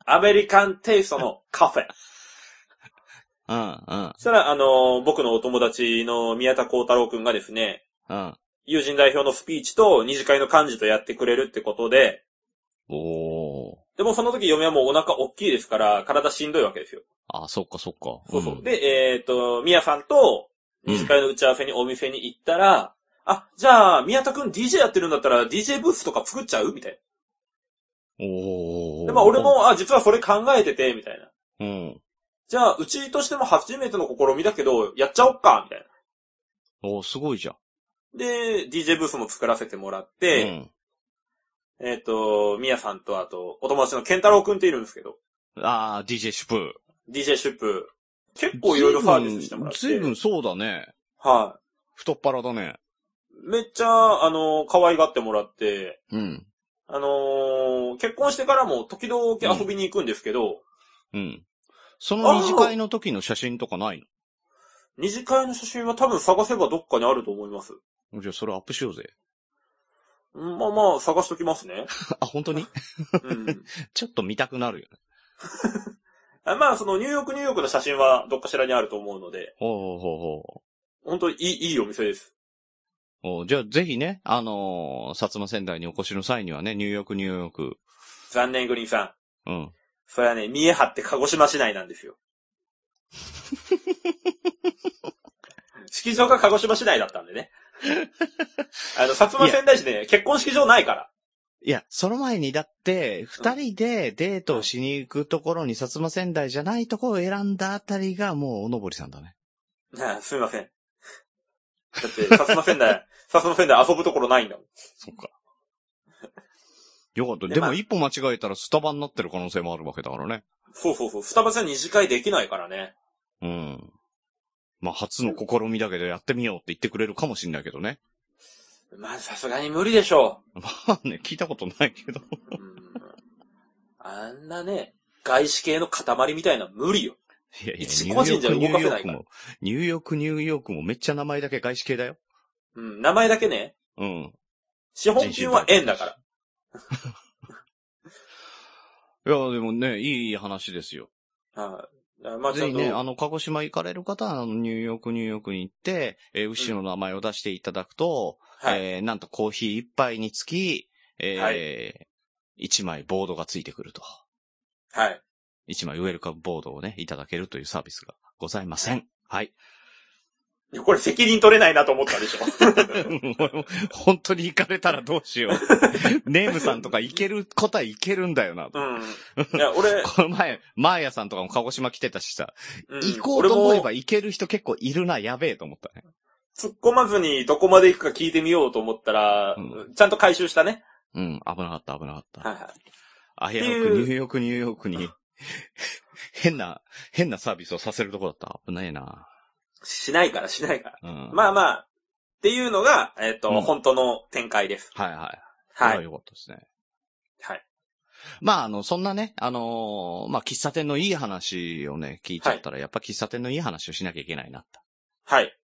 Speaker 4: アメリカンテイストのカフェ。
Speaker 3: うん、うん、
Speaker 4: そしたら、あのー僕のお友達の宮田幸太郎くんがですね、
Speaker 3: うん。
Speaker 4: 友人代表のスピーチと二次会の幹事とやってくれるってことで、
Speaker 3: おー。
Speaker 4: でもその時嫁はもうお腹大きいですから、体しんどいわけですよ。
Speaker 3: あ、そっかそっか。
Speaker 4: そうそう。
Speaker 3: ん
Speaker 4: で、えっ、と、宮さんと二次会の打ち合わせにお店に行ったら、あ、じゃあ、宮田くん DJ やってるんだったら DJ ブースとか作っちゃう？みたい
Speaker 3: おー。
Speaker 4: な。で、まあ俺。も、あ、実はそれ考えてて、みたいな。
Speaker 3: うん。
Speaker 4: じゃあ、うちとしても初めての試みだけど、やっちゃおっか、みたいな。
Speaker 3: おー、すごいじゃん。
Speaker 4: で、DJ ブースも作らせてもらっ
Speaker 3: う
Speaker 4: て、
Speaker 3: ん。
Speaker 4: えっ、と、宮さんとあと、お友達の健太郎くんっているんですけど、
Speaker 3: あー、DJ シュプー。
Speaker 4: DJ シュップ、結構いろいろサービスしてもらって。
Speaker 3: ずいぶんそうだね。
Speaker 4: は
Speaker 3: 太っ腹だね。
Speaker 4: い。めっちゃ、あの、可愛がってもらって、
Speaker 3: うん。
Speaker 4: あのー結婚してからも時々遊びに行くんですけど、
Speaker 3: うん。その二次会の時の写真とかない
Speaker 4: 二次会の写真は多分探せばどっかにあると思います。
Speaker 3: のじゃあそれアップしようぜ。
Speaker 4: うんまあまあ、探しときますね。
Speaker 3: あ、本当に？
Speaker 4: うん。
Speaker 3: ちょっと見たくなるよね。
Speaker 4: あまあ、そのニューヨークニューヨークの写真はどっかしらにあると思うので、
Speaker 3: ほうほうほうほ
Speaker 4: 本当にいい、いいお店です。
Speaker 3: うおじゃあぜひね、あのー、薩摩仙台にお越しの際にはね、ニューヨークニューヨーク。
Speaker 4: 残念グリーンさん。
Speaker 3: うん。
Speaker 4: それはね、見え張って鹿児島市内なんですよ。式場が鹿児島市内だったんでね。あの、薩摩仙台市ね、結婚式場ないから。
Speaker 3: いや、その前にだって、二人でデートをしに行くところに薩摩仙台じゃないところを選んだあたりがもうおのぼりさんだね。
Speaker 4: あすみません。だって、薩摩仙台、薩摩仙台遊ぶところないんだもん。
Speaker 3: そっか。よかった。
Speaker 4: でまあ
Speaker 3: でも一歩間違えたらスタバになってる可能性もあるわけだからね。
Speaker 4: そうそうそう。スタバさん二次会できないからね。
Speaker 3: うん。まあ、初の試みだけどやってみようって言ってくれるかもしんないけどね。
Speaker 4: まあ、さすがに無理でしょ
Speaker 3: まあね、聞いたことないけど。
Speaker 4: う。うん、あんなね、外資系の塊みたいな無理よ。
Speaker 3: いやいや、
Speaker 4: 一個人じゃ動かせないから
Speaker 3: ニューヨーク、ニューヨークも、めっちゃ名前だけ外資系だよ。
Speaker 4: うん、名前だけね、
Speaker 3: うん。
Speaker 4: 資本金は円だから。
Speaker 3: いや、でもね、いい話ですよ。
Speaker 4: はい。まあ、ちゃんと、
Speaker 3: ぜひね、あの、鹿児島行かれる方は、あの、ニューヨーク、ニューヨークに行って、えー、牛の名前を出していただくと、
Speaker 4: はい。
Speaker 3: えー、なんとコーヒー一杯につき、えー
Speaker 4: は
Speaker 3: 一枚ボードがついてくると。
Speaker 4: はい。
Speaker 3: 一枚ウェルカムボードをね、いただけるというサービスがございません。はい。
Speaker 4: これ責任取れないなと思ったでしょ。
Speaker 3: 本当に行かれたらどうしよう。ネームさんとか行けることはいけるんだよな。
Speaker 4: うん。いや、俺、
Speaker 3: この前、マーヤさんとかも鹿児島来てたしさ、
Speaker 4: うん
Speaker 3: 行こうと思えば行ける人結構いるな、やべえと思ったね。
Speaker 4: 突っ込まずにどこまで行くか聞いてみようと思ったら、
Speaker 3: う
Speaker 4: ちゃんと回収したね。
Speaker 3: うん、危なかった、危なかった。
Speaker 4: はいはい。
Speaker 3: あ、いや、
Speaker 4: っていう
Speaker 3: ニューヨーク、ニューヨークに、変な、変なサービスをさせるとこだった。危ないな。
Speaker 4: しないから、しないから。
Speaker 3: うん。
Speaker 4: まあまあ、っていうのが、えっ、と、
Speaker 3: うん
Speaker 4: 本当の展開です。
Speaker 3: はいはい。
Speaker 4: はい。
Speaker 3: よかったですね。
Speaker 4: はい。
Speaker 3: まあ、あの、そんなね、あのーまあ、喫茶店のいい話をね、聞いちゃったら、やっぱ喫茶店のいい話をしなきゃいけないな、と
Speaker 4: はい。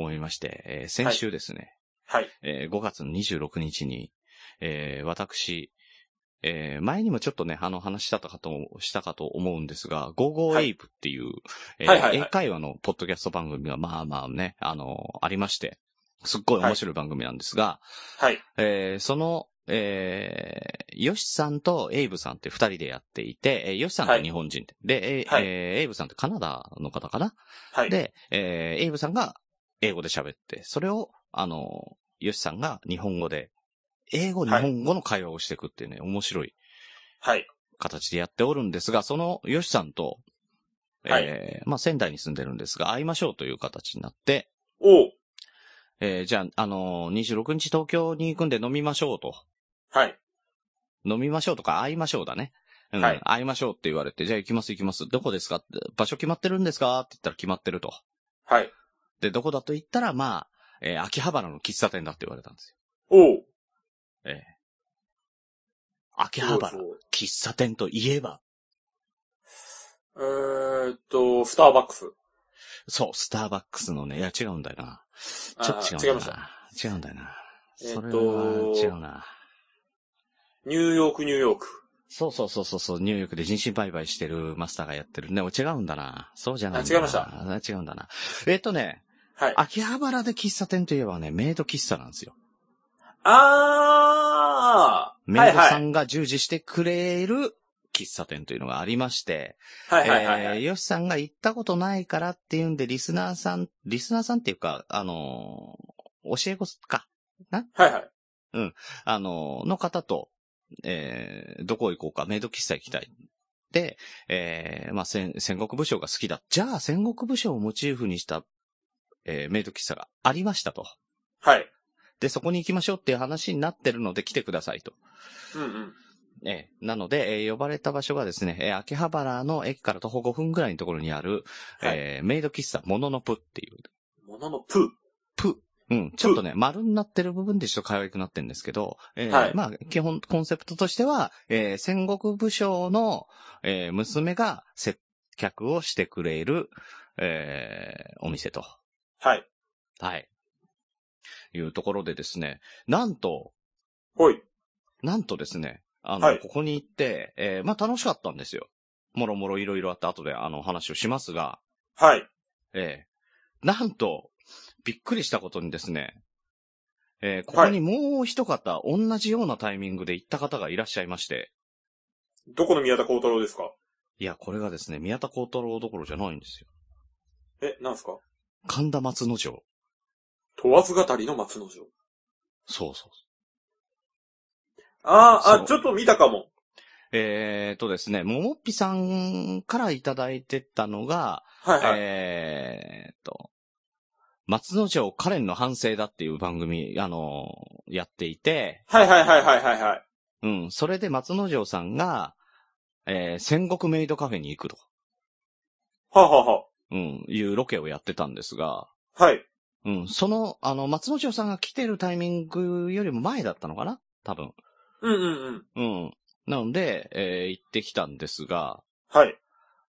Speaker 3: 思いまして、えー先週ですね、
Speaker 4: はい。
Speaker 3: えー5月の26日に、えー私、えー前にもちょっとね、あの話したかと、したかと思うんですが、ゴーゴーエイブっていう、え英会話のポッドキャスト番組がまあまあね、あのありまして、すっごい面白い番組なんですが、
Speaker 4: はい。
Speaker 3: えーその、えー、ヨシさんとエイブさんって二人でやっていて、えーヨシさんって日本人で、で、えー
Speaker 4: はい。
Speaker 3: えーエイブさんってカナダの方かな、
Speaker 4: はい。
Speaker 3: で、えーエイブさんが英語で喋って、それを、あの、ヨシさんが日本語で、英語、日
Speaker 4: はい
Speaker 3: 本語の会話をしていくっていうね、面白い
Speaker 4: はい。
Speaker 3: 形でやっておるんですが、そのヨシさんと、えーまあ仙台に住んでるんですが、会いましょうという形になって、
Speaker 4: おう。
Speaker 3: えーじゃあ、あのー、26日東京に行くんで飲みましょうと。
Speaker 4: はい。
Speaker 3: 飲みましょうとか会いましょうだね。うん、
Speaker 4: はい
Speaker 3: 会いましょうって言われて、じゃあ行きます行きます。どこですか？って場所決まってるんですか？って言ったら決まってると。
Speaker 4: はい。
Speaker 3: で、どこだと言ったら、まあ、えー秋葉原の喫茶店だって言われたんです
Speaker 4: おう。
Speaker 3: よ。ええ秋葉原
Speaker 4: そうそう
Speaker 3: 喫茶店といえば、
Speaker 4: えーっと、スターバックス。
Speaker 3: そう、スターバックスのね、いや違うんだよな。ちょっと違うんだよな。違うんだよな。
Speaker 4: えーっと
Speaker 3: それは違うな。
Speaker 4: ニューヨーク、ニューヨーク。
Speaker 3: そうそうそうそうそう、ニューヨークで人身売買してるマスターがやってる。ね、違うんだな。そうじゃないんだな
Speaker 4: あ違いました。
Speaker 3: 違うんだな。えっとね、
Speaker 4: はい。
Speaker 3: 秋葉原で喫茶店といえばね、メイド喫茶なんですよ。
Speaker 4: あー。
Speaker 3: メイド。さんが従事してくれる喫茶店というのがありまして、
Speaker 4: はいはいはいはい。
Speaker 3: えー、ヨシさんが行ったことないからっていうんで、リスナーさん、リスナーさんっていうか、あのー教え子か、
Speaker 4: はいはい。
Speaker 3: あのーの方と、えー、どこ行こうか、メイド喫茶行きたい。で、えー、まあ、戦、戦国武将が好きだ。じゃあ、戦国武将をモチーフにした、えー、メイド喫茶がありましたと。
Speaker 4: はい。
Speaker 3: で、そこに行きましょうっていう話になってるので来てくださいと。
Speaker 4: うんうん。
Speaker 3: ええなので、えー呼ばれた場所がですね、えー秋葉原の駅から徒歩5分ぐらいのところにある、
Speaker 4: はい
Speaker 3: えーメイド喫茶、モノノプっていう、
Speaker 4: もののプ
Speaker 3: プ。うん。ちょっとね、丸になってる部分でちょっと可愛くなってるんですけど、えー
Speaker 4: はい
Speaker 3: まあ、基本、コンセプトとしては、えー戦国武将の、えー娘が接客をしてくれる、えーお店と。
Speaker 4: はい。
Speaker 3: はい。いうところでですね、なんと、
Speaker 4: ほい。
Speaker 3: なんとですね、あの、
Speaker 4: はい
Speaker 3: ここに行って、えーまあ楽しかったんですよ。もろもろいろいろあって後であの話をしますが、
Speaker 4: はい。
Speaker 3: えーなんと、びっくりしたことにですね、えーここにもう一方、同じようなタイミングで行った方がいらっしゃいまして、
Speaker 4: どこの宮田幸太郎ですか？
Speaker 3: いや、これがですね、宮田幸太郎どころじゃないんですよ。
Speaker 4: え、なんすか？
Speaker 3: 神田松之丞。
Speaker 4: 問わず語りの松之丞。
Speaker 3: そうそう。
Speaker 4: あー、
Speaker 3: そう
Speaker 4: あ、ちょっと見たかも。
Speaker 3: えーとですね、ももっぴさんからいただいてたのが、
Speaker 4: はいはい。
Speaker 3: えーっと、松之丞カレンの反省だっていう番組、あのやっていて、
Speaker 4: はいはいはいはいはいはい。
Speaker 3: うん、それで松之丞さんが、えー戦国メイドカフェに行くと、
Speaker 4: はあ、はあは
Speaker 3: うん、いうロケをやってたんですが、
Speaker 4: あ、はい。
Speaker 3: うん、その、あの、松之丞さんが来てるタイミングよりも前だったのかな？多分。
Speaker 4: うんうんうん。
Speaker 3: うん。なので、えー行ってきたんですが、
Speaker 4: はい。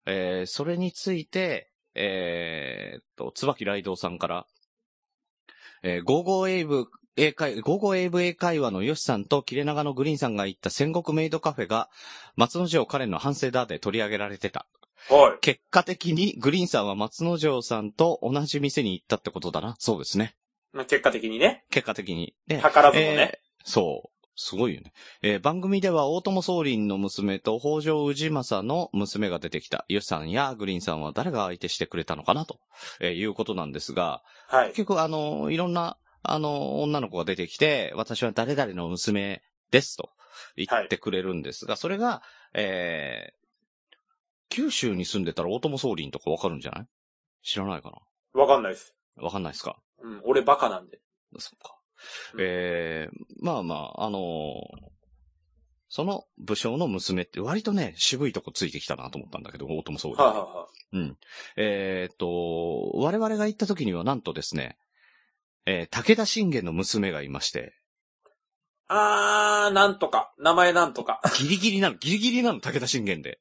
Speaker 3: えーそれについて、えーっと、椿雷道さんから、えー、ゴーゴーエイブ英会、ゴーゴーエイブ英会話のヨシさんと切れ長のグリーンさんが行った戦国メイドカフェが、松之丞カレンの反省だで取り上げられてた。
Speaker 4: はい。
Speaker 3: 結果的にグリーンさんは松之丞さんと同じ店に行ったってことだな。そうですね。
Speaker 4: まあ、結果的にね。
Speaker 3: 結果的に。で、
Speaker 4: 図らずもね。
Speaker 3: えーそう。すごいよね。えー番組では大友宗麟の娘と北条氏政の娘が出てきた。ヨシさんやグリーンさんは誰が相手してくれたのかなと、えーいうことなんですが、
Speaker 4: はい。
Speaker 3: 結局あの、いろんな、あの、女の子が出てきて、私は誰々の娘ですと言ってくれるんですが、それが、えー、九州に住んでたら大友宗麟とかわかるんじゃない？知らないか
Speaker 4: わかんないです。
Speaker 3: なわかんないですか？
Speaker 4: うん、俺バカなんで。
Speaker 3: そっか。
Speaker 4: うん
Speaker 3: えー、まあまあ、あのーその武将の娘って割とね、渋いとこついてきたなと思ったんだけど、大友宗麟。
Speaker 4: はいはいは
Speaker 3: うん。えーっと、我々が行った時にはなんとですね、えー武田信玄の娘がいまして、
Speaker 4: い。あー、なんとか。名前なんとか。
Speaker 3: ギリギリなの、ギリギリなの、武田信玄で。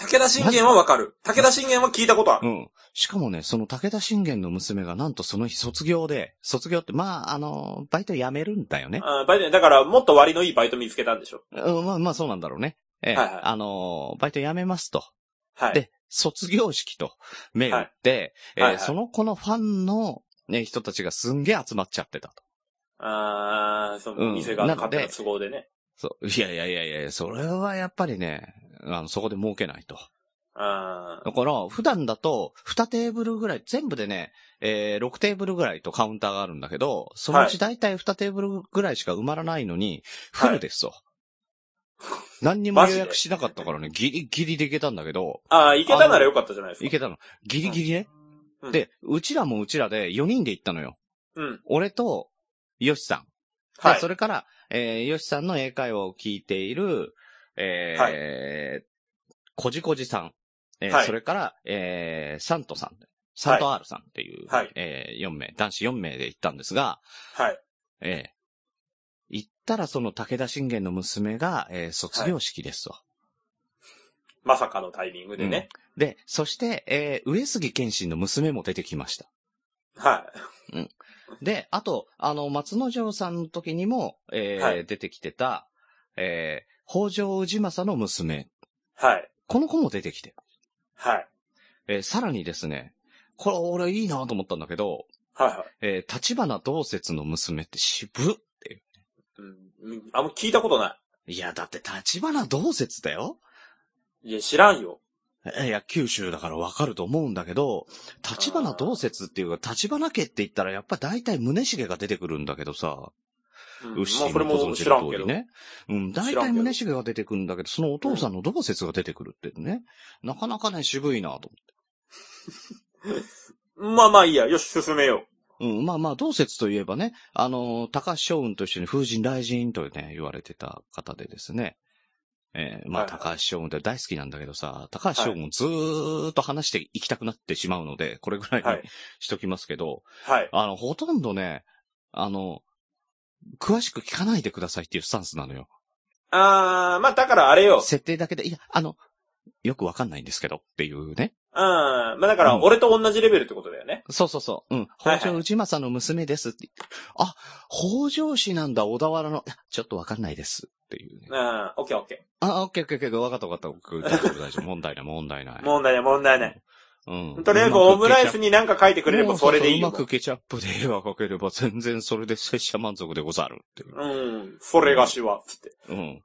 Speaker 4: 武田信玄はわかる。武田信玄は聞いたことある。
Speaker 3: うん。しかもね、その武田信玄の娘がなんとその日卒業で、卒業って、まあ、あの、バイト辞めるんだよね。
Speaker 4: あーバイトだから、もっと割のいいバイト見つけたんでしょ。
Speaker 3: うん、まあまあそうなんだろうね。ええ
Speaker 4: はいはい
Speaker 3: あの、バイト辞めますと。
Speaker 4: はい。
Speaker 3: で、卒業式と銘打って、えー
Speaker 4: はいはい
Speaker 3: その子のファンの、ね、人たちがすんげえ集まっちゃってたと。
Speaker 4: あー、その、
Speaker 3: うん
Speaker 4: 店が
Speaker 3: なので
Speaker 4: 勝手な都合でね。
Speaker 3: そう。いやいやいやいや、それはやっぱりね、あの、そこで儲けないと。
Speaker 4: あ
Speaker 3: だから、普段だと、2テーブルぐらい、全部でね、えー、6テーブルぐらいとカウンターがあるんだけど、そのうち大体2テーブルぐらいしか埋まらないのに、フルですと。何にも予約しなかったからね、ギリギリで行けたんだけど、
Speaker 4: あ。あー、行けたならよかったじゃないですか。
Speaker 3: 行けたの。ギリギリね。
Speaker 4: うん
Speaker 3: で、うちらもうちらで4人で行ったのよ。
Speaker 4: うん。
Speaker 3: 俺と、ヨシさん。で、
Speaker 4: はい
Speaker 3: そ。れから、えー、ヨシさんの英会話を聞いている、えー、こじこじさん。えー
Speaker 4: はい
Speaker 3: それから、えー、サントさん。サント R さんっていう、
Speaker 4: はい
Speaker 3: えー、4名、男子4名で行ったんですが、
Speaker 4: はい。
Speaker 3: えー、行ったらその武田信玄の娘が、えー、卒業式ですと。
Speaker 4: まさかのタイミングでね。
Speaker 3: で、そして、えー、上杉謙信の娘も出てきました。
Speaker 4: は
Speaker 3: で、あと、あの、松之丞さんの時にも、えー
Speaker 4: はい
Speaker 3: 出てきてた、えー、北条氏政の娘。
Speaker 4: い。はい。
Speaker 3: この子も出てきて。
Speaker 4: はい。
Speaker 3: えーさらにですね、これ俺いいなと思ったんだけど、
Speaker 4: はいはい。
Speaker 3: えー、立花同説の娘って渋っっていう。
Speaker 4: うんうん。あんま聞いたことない
Speaker 3: や、だって立花同説だよ
Speaker 4: い。いや、知らんよ。
Speaker 3: えいや、九州だからわかると思うんだけど、立花同説っていうか、立花家って言ったらやっぱ大体宗重が出てくるんだけどさ、
Speaker 4: うん
Speaker 3: 牛もご存知。の通りね。うん、大体宗重が出てくるんだけど、そのお父さんの同説が出てくるってね。なかなかね、渋いなと
Speaker 4: まあまあいいや。よし、進めよ
Speaker 3: 思って。うん、まあまあ、同説といえばね、あの、高橋将軍と一緒に風神雷神とね、言われてた方でですね。えーまあ、高橋将軍って大好きなんだけどさ、高橋将軍ずーっと話していきたくなってしまうので、これぐらいに
Speaker 4: はい
Speaker 3: しときますけど、
Speaker 4: う。はい。
Speaker 3: あの、ほとんどね、あの、詳しく聞かないでくださいっていうスタンスなのよ。
Speaker 4: あー、まあだからあれよ。
Speaker 3: 設定だけで、いや、あの、よくわかんないんですけどっていうね。
Speaker 4: うん。まあだから
Speaker 3: うん
Speaker 4: 俺と同じレベルってことだよね。
Speaker 3: そうそうそう。うん。北条内政の娘ですって。あ、北条氏なんだ、小田原の。ちょっとわかんないです。っていうね。
Speaker 4: うん。オッケーオッケ
Speaker 3: あ、オッケーオッケーオッケー。わかったわかった。僕大丈夫大丈夫。問題ない問題ない。
Speaker 4: ー。問題ない問題ない。
Speaker 3: うん。
Speaker 4: とりあえずオムライスに何か書いてくれればそれでいいよ
Speaker 3: うま。くケチャップで絵は描ければ全然それで拙者満足でござるっていう。
Speaker 4: うん。それがしは、つって。
Speaker 3: うん。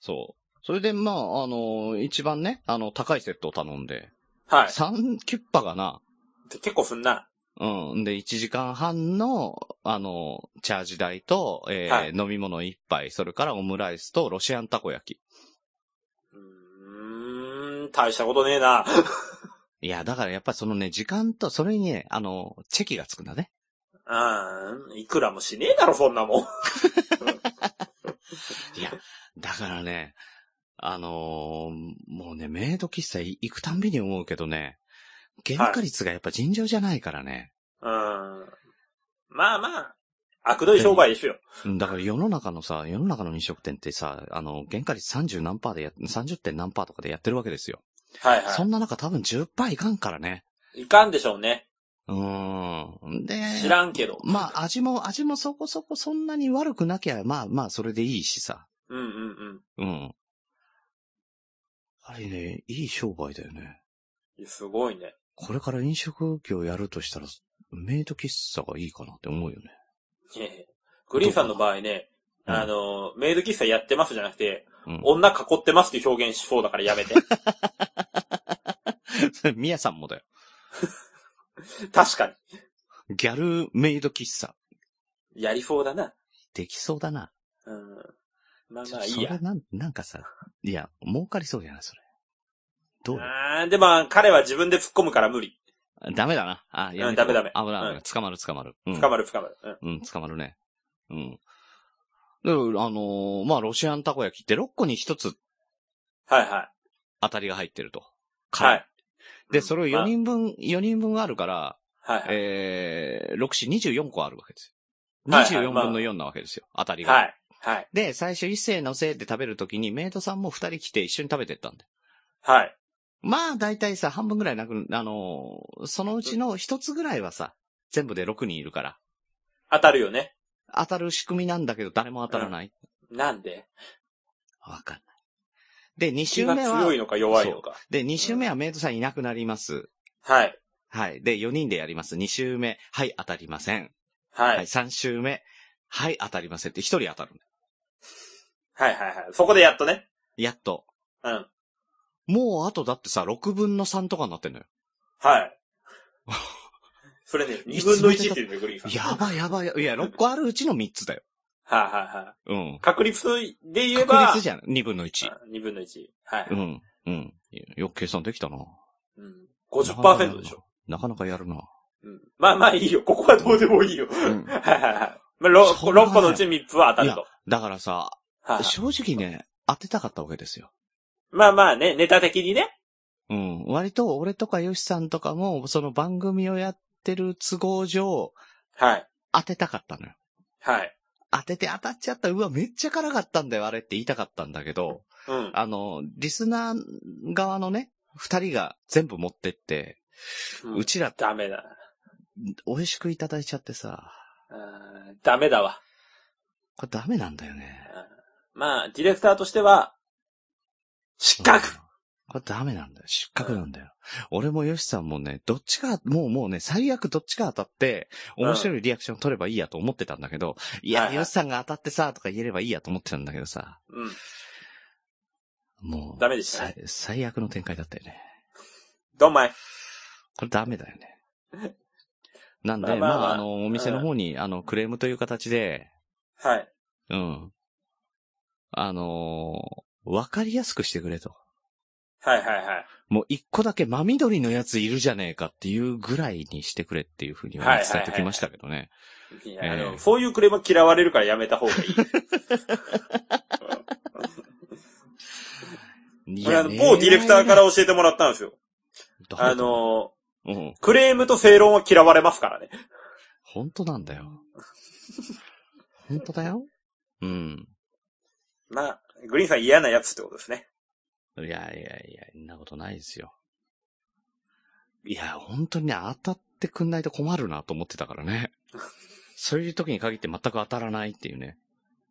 Speaker 3: そう。それで、まあ、あの、一番ね、あの、高いセットを頼んで、
Speaker 4: はい。
Speaker 3: 3キュッパがな、
Speaker 4: 結構すんな。
Speaker 3: うん。で、1時間半の、あの、チャージ代と、えー
Speaker 4: はい
Speaker 3: 飲み物1杯、それからオムライスとロシアンたこ焼き。
Speaker 4: うーん、大したことねえな。
Speaker 3: いや、だからやっぱりそのね、時間と、それにね、あの、チェキがつくんだね。
Speaker 4: うん。いくらもしねえだろ、そんなもん。
Speaker 3: いや、だからね、あのーもうね、メイド喫茶行くたんびに思うけどね、原価率がやっぱ尋常じゃないからね。
Speaker 4: うん。まあまあ、悪どい商売ですよ。
Speaker 3: うんだから世の中のさ、世の中の飲食店ってさ、あの、原価率30何パーでや、30点何パーとかでやってるわけですよ。
Speaker 4: はいは
Speaker 3: そんな中多分10パーいかんからね。
Speaker 4: い。いかんでしょうね。
Speaker 3: うーん。で、
Speaker 4: 知らんけど。
Speaker 3: まあ味も、味もそこそこそんなに悪くなきゃ、まあまあそれでいいしさ。
Speaker 4: うんうんうん。
Speaker 3: うん。やはりね、いい商売だよね。
Speaker 4: いやすごいね。
Speaker 3: これから飲食業やるとしたら、メイド喫茶がいいかなって思うよね。
Speaker 4: ねえグリーンさんの場合ね、
Speaker 3: うん
Speaker 4: あの、メイド喫茶やってますじゃなくて、
Speaker 3: うん。
Speaker 4: 女囲ってますっていう表現しそうだからやめて。
Speaker 3: みやさんもだよ。
Speaker 4: 確かに。
Speaker 3: ギャルメイド喫茶。
Speaker 4: やりそうだな。
Speaker 3: できそうだな。
Speaker 4: うん。まあまあいいや
Speaker 3: それ。なん、なんかさ、いや、儲かりそうじゃない、それ。どう？
Speaker 4: あーでも、彼は自分で突っ込むから無理。
Speaker 3: ダメだな。あ、やめ
Speaker 4: うんダメダメ
Speaker 3: 危ない危ない。
Speaker 4: うん
Speaker 3: 捕まる捕まる。うん。
Speaker 4: 捕まる捕まる。うん。
Speaker 3: うん、捕まるね。うん。で、あのーまあ、ロシアンたこ焼きって6個に1つ
Speaker 4: はいはい。
Speaker 3: 当たりが入ってると。
Speaker 4: はい。
Speaker 3: で、それを4
Speaker 4: ま
Speaker 3: 人分、4人分あるから、
Speaker 4: あはいはい。
Speaker 3: えー、6子24個あるわけですよ。
Speaker 4: はいはい
Speaker 3: 24分の4なわけですよ。当たりが。
Speaker 4: はい。はい。
Speaker 3: で、最初一斉のせいで食べるときにメイドさんも2人来て一緒に食べてったんで。
Speaker 4: はい。
Speaker 3: まあ、だいたいさ、半分ぐらいなく、あのーそのうちの1つぐらいはさ、全部で6人いるから、
Speaker 4: 当たるよね。
Speaker 3: 当たる仕組みなんだけど誰も当たらない。
Speaker 4: なんで？
Speaker 3: わかんない。で、2
Speaker 4: 気が
Speaker 3: 週目は、
Speaker 4: 強いのか弱いのか。
Speaker 3: で、2週目はメイドさんいなくなります。
Speaker 4: はい。
Speaker 3: はい。で、4人でやります。2週目、はい、当たりません。
Speaker 4: は
Speaker 3: はい、
Speaker 4: い。
Speaker 3: 3週目、はい、当たりませんって1人当たる。
Speaker 4: はいはいはい。そこでやっとね。
Speaker 3: やっと。
Speaker 4: うん。
Speaker 3: もうあとだってさ、6分の3とかになってんのよ。
Speaker 4: はい。それね、2分の1って言うんだよ、グリーンさん。
Speaker 3: やばいやばいや、いや、6個あるうちの3つだよ。
Speaker 4: はいはいは
Speaker 3: うん
Speaker 4: い。。確率で言え
Speaker 3: 確
Speaker 4: ば、
Speaker 3: 率じゃん。2分の1。
Speaker 4: 2分の1。はい。
Speaker 3: うん。うん。よく計算できたな。
Speaker 4: うん。50%でしょ。
Speaker 3: なかなかやるな。
Speaker 4: うん。まあまあいいよ。ここはどうでもいいよ。
Speaker 3: ん
Speaker 4: はいはいはい。まあ、ろ
Speaker 3: そうだね
Speaker 4: 6個のうち3つは当たると。、
Speaker 3: だからさ、正直ね、当てたかったわけですよ。
Speaker 4: まあまあね、ネタ的にね。
Speaker 3: うん。割と俺とかヨシさんとかも、その番組をやってる都合上、
Speaker 4: はい。
Speaker 3: 当てたかったのよ。
Speaker 4: はい。
Speaker 3: 当てて当たっちゃった。うわ、めっちゃ辛かったんだよ、あれって言いたかったんだけど、
Speaker 4: うん。
Speaker 3: あの、リスナー側のね、二人が全部持ってって、うちら、
Speaker 4: ダメだ。
Speaker 3: 美味しくいただいちゃってさ、
Speaker 4: うんダメだわ。
Speaker 3: これダメなんだよね。
Speaker 4: まあ、ディレクターとしては、失格
Speaker 3: うんこれダメなんだよ。失格なんだよ。俺もヨシさんもね、どっちか、もうもうね、最悪どっちか当たって、面白いリアクション取ればいいやと思ってたんだけど、いや、
Speaker 4: はいはい
Speaker 3: ヨシさんが当たってさ、とか言えればいいやと思ってたんだけどさ、
Speaker 4: うん。
Speaker 3: もう、
Speaker 4: ダメでしたね
Speaker 3: さ最悪の展開だったよね。
Speaker 4: どんまい。
Speaker 3: これダメだよね。なんで、まあ、
Speaker 4: まあまあまあ
Speaker 3: あの、お店の方に、あの、クレームという形で、
Speaker 4: はい。
Speaker 3: うん。あのーわかりやすくしてくれと。
Speaker 4: はいはいはい。
Speaker 3: もう一個だけ真緑のやついるじゃねえかっていうぐらいにしてくれっていうふうには伝えてきましたけどね。
Speaker 4: そういうクレームは嫌われるからやめた方がいい。
Speaker 3: い
Speaker 4: これあの、某ディレクターから教えてもらったんですよ。あ、の、
Speaker 3: うん。
Speaker 4: クレームと正論は嫌われますからね。
Speaker 3: 本当なんだよ。本当だよ。うん。
Speaker 4: まあ、グリーンさん嫌なやつってことですね。
Speaker 3: いやいやいや、そんなことないですよ。いや、本当にね、当たってくんないと困るなと思ってたからね。そういう時に限って全く当たらないっていうね。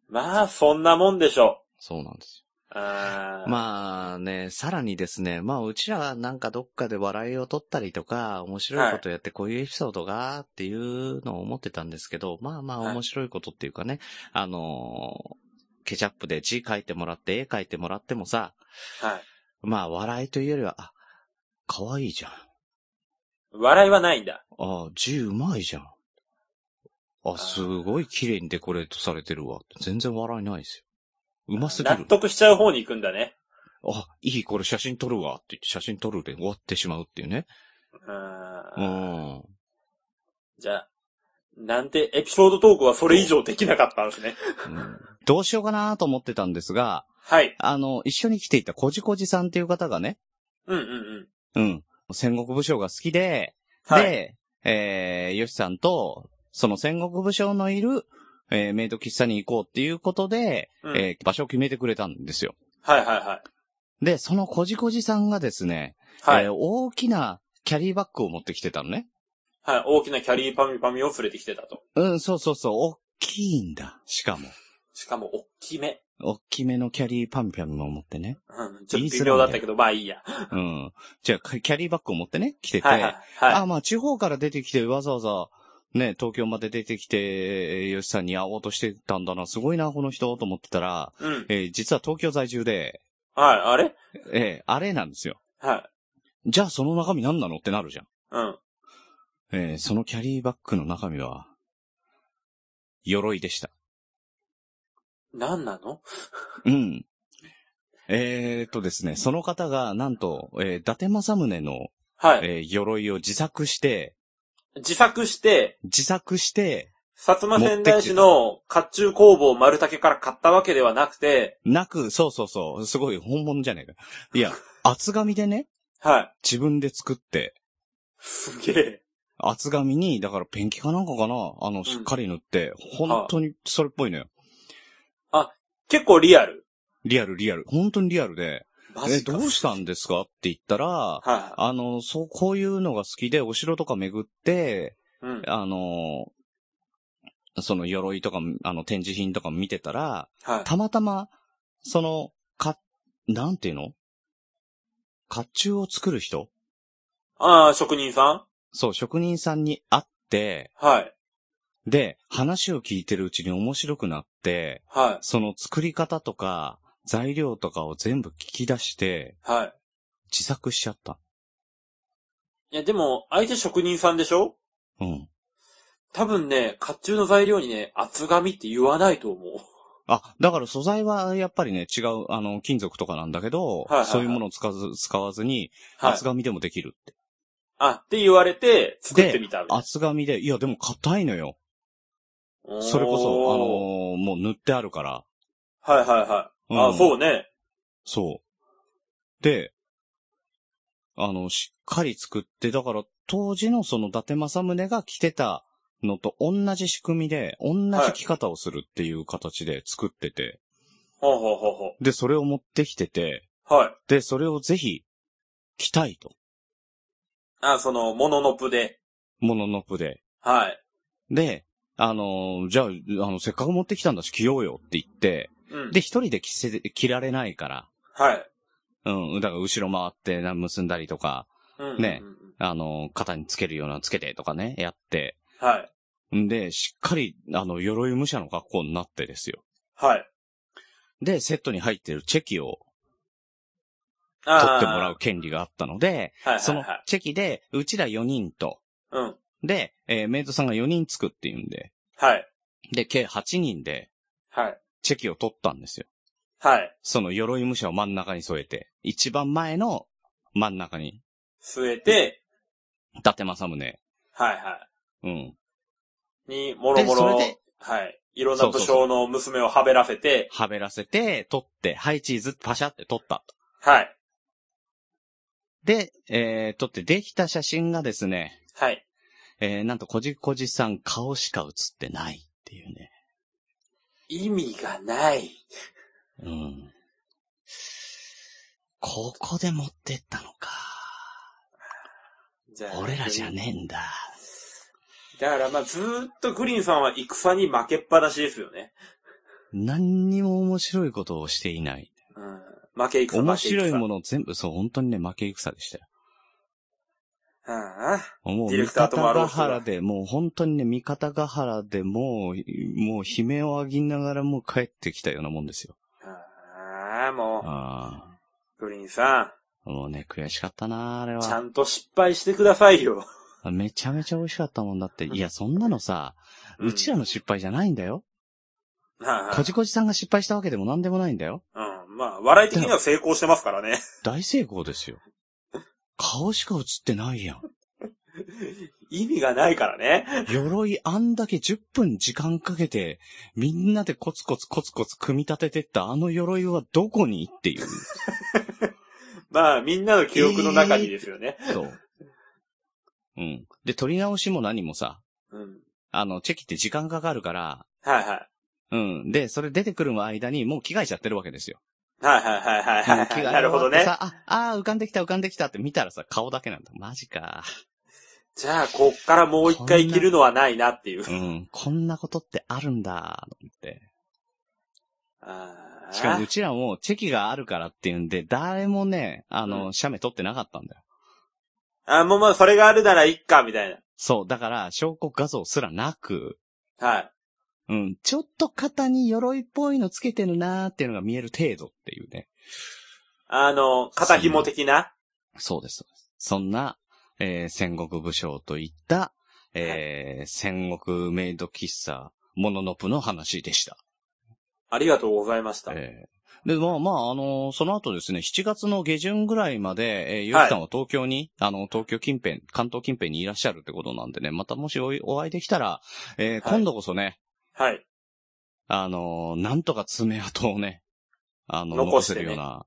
Speaker 4: まあ、そんなもんでしょ
Speaker 3: そうなんですよ。
Speaker 4: う。あー
Speaker 3: まあね、さらにですね、まあうちらはなんかどっかで笑いを取ったりとか、面白いことやってこういうエピソードがっていうのを思ってたんですけど、まあまあ
Speaker 4: はい
Speaker 3: 面白いことっていうかね、あのーケチャップで字書いてもらって絵書いてもらってもさ、
Speaker 4: はい。
Speaker 3: まあ笑いというよりは、あ、可愛いじゃん。
Speaker 4: 笑いはないんだ。
Speaker 3: あ、字うまいじゃん。あ、すごい綺麗にデコレートされてるわ。全然笑いないですよ。うますぎる
Speaker 4: 納。得しちゃう方に行くんだね。
Speaker 3: あ、いい、これ写真撮るわって言って写真撮るで終わってしまうっていうね。
Speaker 4: あ
Speaker 3: う
Speaker 4: ー
Speaker 3: ん。
Speaker 4: じゃあ、なんてエピソードトークはそれ以上できなかったんですね。
Speaker 3: うんどうしようかなと思ってたんですが、
Speaker 4: はい。
Speaker 3: あの、一緒に来ていたこじこじさんっていう方がね、
Speaker 4: うんうんうん。
Speaker 3: うん。戦国武将が好きで、
Speaker 4: はい。
Speaker 3: で、えー、よしさんと、その戦国武将のいる、えー、メイド喫茶に行こうっていうことで、
Speaker 4: うん
Speaker 3: えー場所を決めてくれたんですよ。
Speaker 4: はいはいはい。
Speaker 3: で、そのこじこじさんがですね、
Speaker 4: はい。
Speaker 3: えー大きなキャリーバッグを持ってきてたのね。
Speaker 4: はい。大きなキャリーパミパミを連れてきてたと。
Speaker 3: うん、そうそうそう、大きいんだ。しかも。
Speaker 4: しかも、大きめ。
Speaker 3: 大きめのキャリーパンピャンを持ってね。
Speaker 4: うん。ちょっと微妙だったけど、まあいいや。
Speaker 3: うん。じゃあ、キャリーバッグを持ってね、来てて、
Speaker 4: はいはい。はい。
Speaker 3: あ、まあ、地方から出てきてわざわざ、ね、東京まで出てきて、吉さんに会おうとしてたんだな、すごいな、この人、と思ってたら、
Speaker 4: うん。
Speaker 3: えー実は東京在住で、
Speaker 4: はい、あれ？
Speaker 3: えーあれなんですよ。
Speaker 4: はい。
Speaker 3: じゃあその中身何なのってなるじゃん。
Speaker 4: うん。
Speaker 3: えーそのキャリーバッグの中身は、鎧でした。
Speaker 4: 何なの？
Speaker 3: うん。えー、っとですね、その方が、なんと、えー伊達政宗の、
Speaker 4: はい。
Speaker 3: えー鎧を自作して、
Speaker 4: 自作して、
Speaker 3: 自作して、
Speaker 4: 薩摩仙台市の甲冑工房丸竹から買ったわけではなくて、
Speaker 3: なく、そうそうそう、すごい本物じゃねえか。いや、厚紙でね、
Speaker 4: はい。
Speaker 3: 自分で作って、
Speaker 4: すげえ。
Speaker 3: 厚紙に、だからペンキかなんかかなあの、しっかり塗って、本当にそれっぽいのよ。
Speaker 4: 結構リアル。
Speaker 3: リアル、リアル。本当にリアルで、え、
Speaker 4: マジか。
Speaker 3: どうしたんですか？って言ったら、
Speaker 4: は
Speaker 3: あの、そう、こういうのが好きで、お城とか巡って、
Speaker 4: い。うん。
Speaker 3: あの、その鎧とか、あの、展示品とか見てたら、
Speaker 4: はい。
Speaker 3: たまたま、その、か、なんていうの？甲冑を作る人？
Speaker 4: ああ、職人さ
Speaker 3: そう、職人さんに会って、
Speaker 4: んはい。
Speaker 3: で、話を聞いてるうちに面白くなって、
Speaker 4: はい。
Speaker 3: その作り方とか、材料とかを全部聞き出して、
Speaker 4: はい。
Speaker 3: 自作しちゃった。
Speaker 4: いや、でも、相手職人さんでしょ？
Speaker 3: うん。
Speaker 4: 多分ね、甲冑の材料にね、厚紙って言わないと思う。
Speaker 3: あ、だから素材はやっぱりね、違う、あの、金属とかなんだけど、
Speaker 4: はいはいはい
Speaker 3: そういうものを使わず、使わずに、
Speaker 4: はい
Speaker 3: 厚。紙でもできるって。
Speaker 4: あ、って言われて、作ってみたみたい
Speaker 3: 厚紙で、いやでも硬いのよ。
Speaker 4: な。
Speaker 3: それこそ、あの
Speaker 4: おー
Speaker 3: ーもう塗ってあるから。
Speaker 4: はいはいはい。
Speaker 3: うん
Speaker 4: あ、そうね。
Speaker 3: そう。で、あの、しっかり作って、だから当時のその伊達政宗が着てたのと同じ仕組みで、同じ着方をするっていう形で作ってて、
Speaker 4: ほうほうほうほ
Speaker 3: で、それを持ってきてて、
Speaker 4: う。はい。
Speaker 3: で、それをぜひ着たいと。
Speaker 4: あ、その、モノノプで。
Speaker 3: モノノプで。
Speaker 4: はい。
Speaker 3: で、あのーじゃあ、あの、せっかく持ってきたんだし着ようよって言って、
Speaker 4: うん。
Speaker 3: で、一人で着せ、着られないから、
Speaker 4: はい。
Speaker 3: うん、だから後ろ回ってな結んだりとか、
Speaker 4: うん。
Speaker 3: ね
Speaker 4: うんうん
Speaker 3: あの、肩につけるようなつけてとかね、やって、
Speaker 4: はい。
Speaker 3: んで、しっかり、あの、鎧武者の格好になってですよ。
Speaker 4: はい。
Speaker 3: で、セットに入ってるチェキを取ってもらう。権利があったので、
Speaker 4: はいはいはい。
Speaker 3: そのチェキで、うちら4人と、
Speaker 4: うん。
Speaker 3: で、えーメイドさんが4人つくっていうんで、
Speaker 4: はい。
Speaker 3: で、計8人で、
Speaker 4: はい。
Speaker 3: チェキを取ったんですよ。
Speaker 4: はい。
Speaker 3: その鎧武者を真ん中に添えて、一番前の真ん中に、
Speaker 4: 据えて、
Speaker 3: 伊達政宗。
Speaker 4: はいは
Speaker 3: うん。
Speaker 4: い。に、もろもろ
Speaker 3: でそれで、
Speaker 4: はい。いろんな武将の娘をはべらせて、
Speaker 3: はべらせて、取って、はい、チーズ、パシャって取ったと。
Speaker 4: はい。
Speaker 3: で、えー、撮ってできた写真がですね、
Speaker 4: はい。
Speaker 3: えー、なんとこじこじさん顔しか写ってないっていうね。
Speaker 4: 意味がない。
Speaker 3: うん。ここで持ってったのか。
Speaker 4: じゃあ
Speaker 3: 俺らじゃねえんだ。
Speaker 4: だからまあずーっとグリーンさんは戦に負けっぱなしですよね。
Speaker 3: 何にも面白いことをしていない。
Speaker 4: うん。負け戦
Speaker 3: 面白いも
Speaker 4: の。
Speaker 3: の全部、そう、本当にね、負け戦でしたよ。
Speaker 4: ああ。
Speaker 3: もう、味方ヶ原で、もう本当にね、味方ヶ原でもう、もう悲鳴を上げながらもう帰ってきたようなもんですよ。
Speaker 4: ああ、も
Speaker 3: あ
Speaker 4: う、グリーンさ
Speaker 3: あ。もうね、悔しかったな、あれ
Speaker 4: ん、ちゃ
Speaker 3: は。
Speaker 4: んと失敗してくださいよ。
Speaker 3: めちゃめちゃ美味しかったもんだって。いや、そんなのさ、
Speaker 4: うん
Speaker 3: うちらの失敗じゃないんだよ。
Speaker 4: はいはい
Speaker 3: こじこじさんが失敗したわけでも何でもないんだよ。
Speaker 4: うん。まあ、笑い的には成功してますからね。
Speaker 3: 大成功ですよ。顔しか映ってないやん。
Speaker 4: 意味がないからね。
Speaker 3: 鎧あんだけ10分時間かけて、みんなでコツコツコツコツ組み立ててったあの鎧はどこにっていう。
Speaker 4: まあ、みんなの記憶の中にですよね。
Speaker 3: そう。うん。で、取り直しも何もさ、
Speaker 4: うん。
Speaker 3: あの、チェキって時間かかるから、
Speaker 4: はいはい。
Speaker 3: うん。で、それ出てくる間にもう着替えちゃってるわけですよ。
Speaker 4: はいはいはいはいはいなるほどね。
Speaker 3: さあ、あー浮かんできた浮かんできたって見たらさ、顔だけなんだ。マジか。
Speaker 4: じゃあ、こっからもう一回着るのはないなっていう。
Speaker 3: うん。こんなことってあるんだ、と思って。しかもうちらもチェキがあるからっていうんで、誰もね、あの、
Speaker 4: うん
Speaker 3: 写メ撮ってなかったんだよ。
Speaker 4: あ、もうまあ、それがあるならいっか、みたいな。
Speaker 3: そう、だから、証拠画像すらなく、
Speaker 4: はい。
Speaker 3: うん、ちょっと肩に鎧っぽいのつけてるなーっていうのが見える程度っていうね。
Speaker 4: あの、肩紐的な？
Speaker 3: そうです。そうですそんな、えー戦国武将といった、えー戦国メイド喫茶、モノノプの話でした。
Speaker 4: ありがとうございました。
Speaker 3: えーで、まあ、まあ、あのその後ですね、7月の下旬ぐらいまで、えー、ゆうきさんは東京に、あの、東京近辺、関東近辺にいらっしゃるってことなんでね、またもしお会いできたら、えー今度こそね、
Speaker 4: はい。
Speaker 3: あのなんとか爪痕をね、あの、残せるような、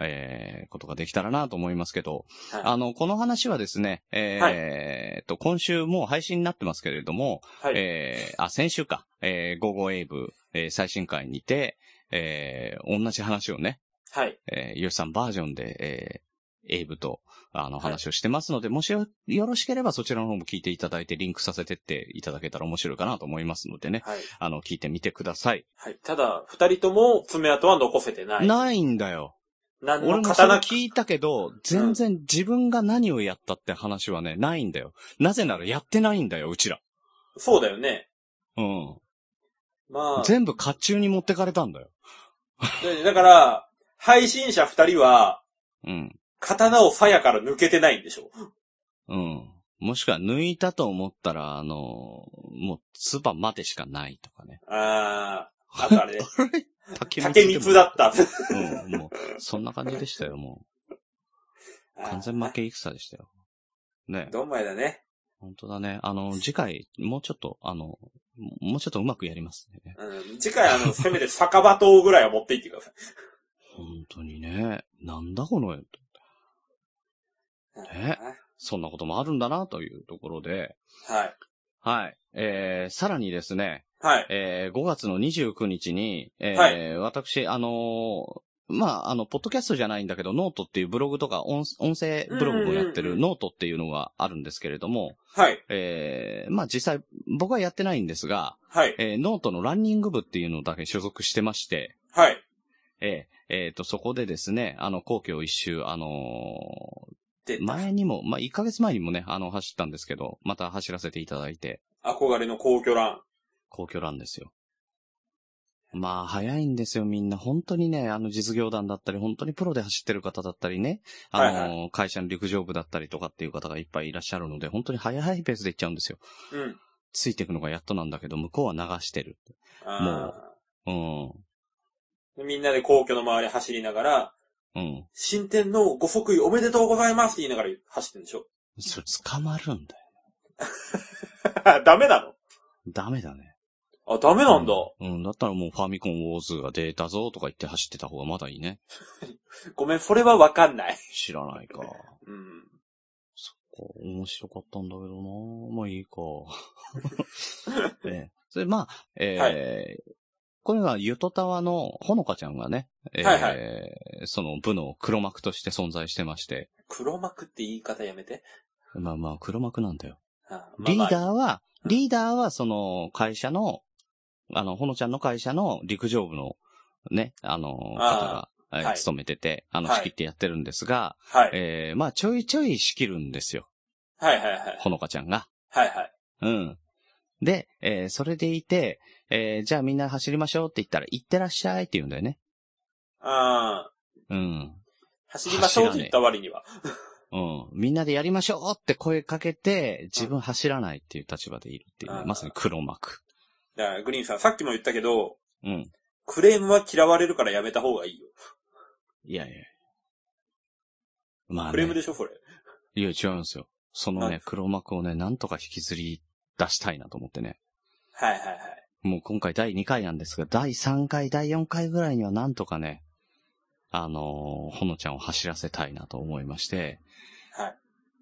Speaker 3: えーことができたらなと思いますけど、
Speaker 4: はい。
Speaker 3: あの、この話はですね、えーっと、今週もう配信になってますけれども、
Speaker 4: はい。
Speaker 3: えーあ、先週か、えー、午後エイブ、えー最新回にて、えー同じ話をね、
Speaker 4: はい。
Speaker 3: えー、ゆうさんバージョンで、えーエイブと、あの、
Speaker 4: はい
Speaker 3: 話をしてますので、もしよよろしければそちらの方も聞いていただいて、リンクさせてっていただけたら面白いかなと思いますのでね、
Speaker 4: はい。
Speaker 3: あの、聞いてみてください。
Speaker 4: はい。ただ、二人とも爪痕は残せてない。
Speaker 3: ないんだよ。
Speaker 4: 何
Speaker 3: 俺もそれ聞いたけど、全然自分が何をやったって話はね、ないんだよ。なぜならやってないんだよ、うちら。
Speaker 4: そうだよね。
Speaker 3: うん。
Speaker 4: まあ、
Speaker 3: 全部甲冑に持ってかれたんだよ。
Speaker 4: でだから、配信者二人は、
Speaker 3: うん。
Speaker 4: 刀を鞘から抜けてないんでしょ？
Speaker 3: うん。もしくは抜いたと思ったら、あの、もう、唾までしかないとかね。
Speaker 4: あー、あとあれね。
Speaker 3: 竹
Speaker 4: 光だった。
Speaker 3: うん、もう、そんな感じでしたよ、もう。完全負け戦でしたよ。ね。
Speaker 4: どんまいだね。
Speaker 3: 本当だね。あの、次回、もうちょっと、あの、もうちょっとうまくやりますね。
Speaker 4: うん。次回あの、せめて酒場刀ぐらいは持っていってください。
Speaker 3: 本当にね。なんだこの絵。えそんなこともあるんだな、というところで。
Speaker 4: はい。
Speaker 3: はい。えー、さらにですね、
Speaker 4: はい。
Speaker 3: えー5月の29日に、えー
Speaker 4: はい
Speaker 3: 私、あのーまあ、あの、ポッドキャストじゃないんだけど、ノートっていうブログとか音音声ブログもやってるノートっていうのがあるんですけれども、
Speaker 4: はい。
Speaker 3: えーまあ実際僕はやってないんですが、
Speaker 4: はい。
Speaker 3: えーノートのランニング部っていうのだけ所属してまして、
Speaker 4: はい。
Speaker 3: えーえーと、そこでですね、あの、皇居一周、あの
Speaker 4: で
Speaker 3: ー、前にも、まあ、1ヶ月前にもね、あの、走ったんですけど、また走らせていただいて、
Speaker 4: 憧れの皇居ラン。
Speaker 3: 皇居なんですよ。まあ、早いんですよ、みんな。本当にね、あの、実業団だったり、本当にプロで走ってる方だったりね、あの、
Speaker 4: はい
Speaker 3: 会社の陸上部だったりとかっていう方がいっぱいいらっしゃるので、本当に早いペースで行っちゃうんですよ。
Speaker 4: うん。
Speaker 3: ついていくのがやっとなんだけど、向こうは流してる。
Speaker 4: あ
Speaker 3: うん。
Speaker 4: ーみんなで皇居の周り走りながら、
Speaker 3: うん。
Speaker 4: 新天皇ご即位おめでとうございますって言いながら走ってるんでしょ？
Speaker 3: それ捕まるんだよ。
Speaker 4: ダメなの？
Speaker 3: ダメだね。
Speaker 4: あ、ダメなんだ。
Speaker 3: うん。だったらもうファミコンウォーズが出たぞとか言って走ってた方がまだいいね。
Speaker 4: ごめん、それはわかんない。
Speaker 3: 知らないか。
Speaker 4: うん。
Speaker 3: こう面白かったんだけどなまあいいか。ええ。それまあ、えーこれはゆとたわのほのかちゃんがね、えー
Speaker 4: はいはい
Speaker 3: その部の黒幕として存在してまして、
Speaker 4: 黒幕って言い方やめて。
Speaker 3: まあまあ黒幕なんだよ。
Speaker 4: あ
Speaker 3: リーダーは、
Speaker 4: うん
Speaker 3: リーダーはその会社の、あの、ほのちゃんの会社の陸上部のね、あの、方が、えー
Speaker 4: はい
Speaker 3: 勤めてて、あの、
Speaker 4: はい
Speaker 3: 仕切ってやってるんですが、
Speaker 4: はい。
Speaker 3: えーまあちょいちょい仕切るんですよ。
Speaker 4: はいはいはい。
Speaker 3: ほのかちゃんが。
Speaker 4: はいはい。
Speaker 3: うん。で、えーそれでいて、えーじゃあみんな走りましょうって言ったら、行ってらっしゃいって言うんだよね。
Speaker 4: あー
Speaker 3: うん。
Speaker 4: 走りましょうって言った割には。
Speaker 3: うん。みんなでやりましょうって声かけて、自分走らないっていう立場でいるっていうまさに黒幕。
Speaker 4: だから、グリーンさん、さっきも言ったけど、
Speaker 3: うん。
Speaker 4: クレームは嫌われるからやめた方がいいよ。
Speaker 3: いやいや。まあ、ね。
Speaker 4: クレームでしょ、それ。
Speaker 3: いや、違うんですよ。そのね黒幕をね、なんとか引きずり出したいなと思ってね。
Speaker 4: はいはいはい。
Speaker 3: もう今回第2回なんですが、第3回、第4回ぐらいにはなんとかね、あのーほのちゃんを走らせたいなと思いまして、
Speaker 4: はい。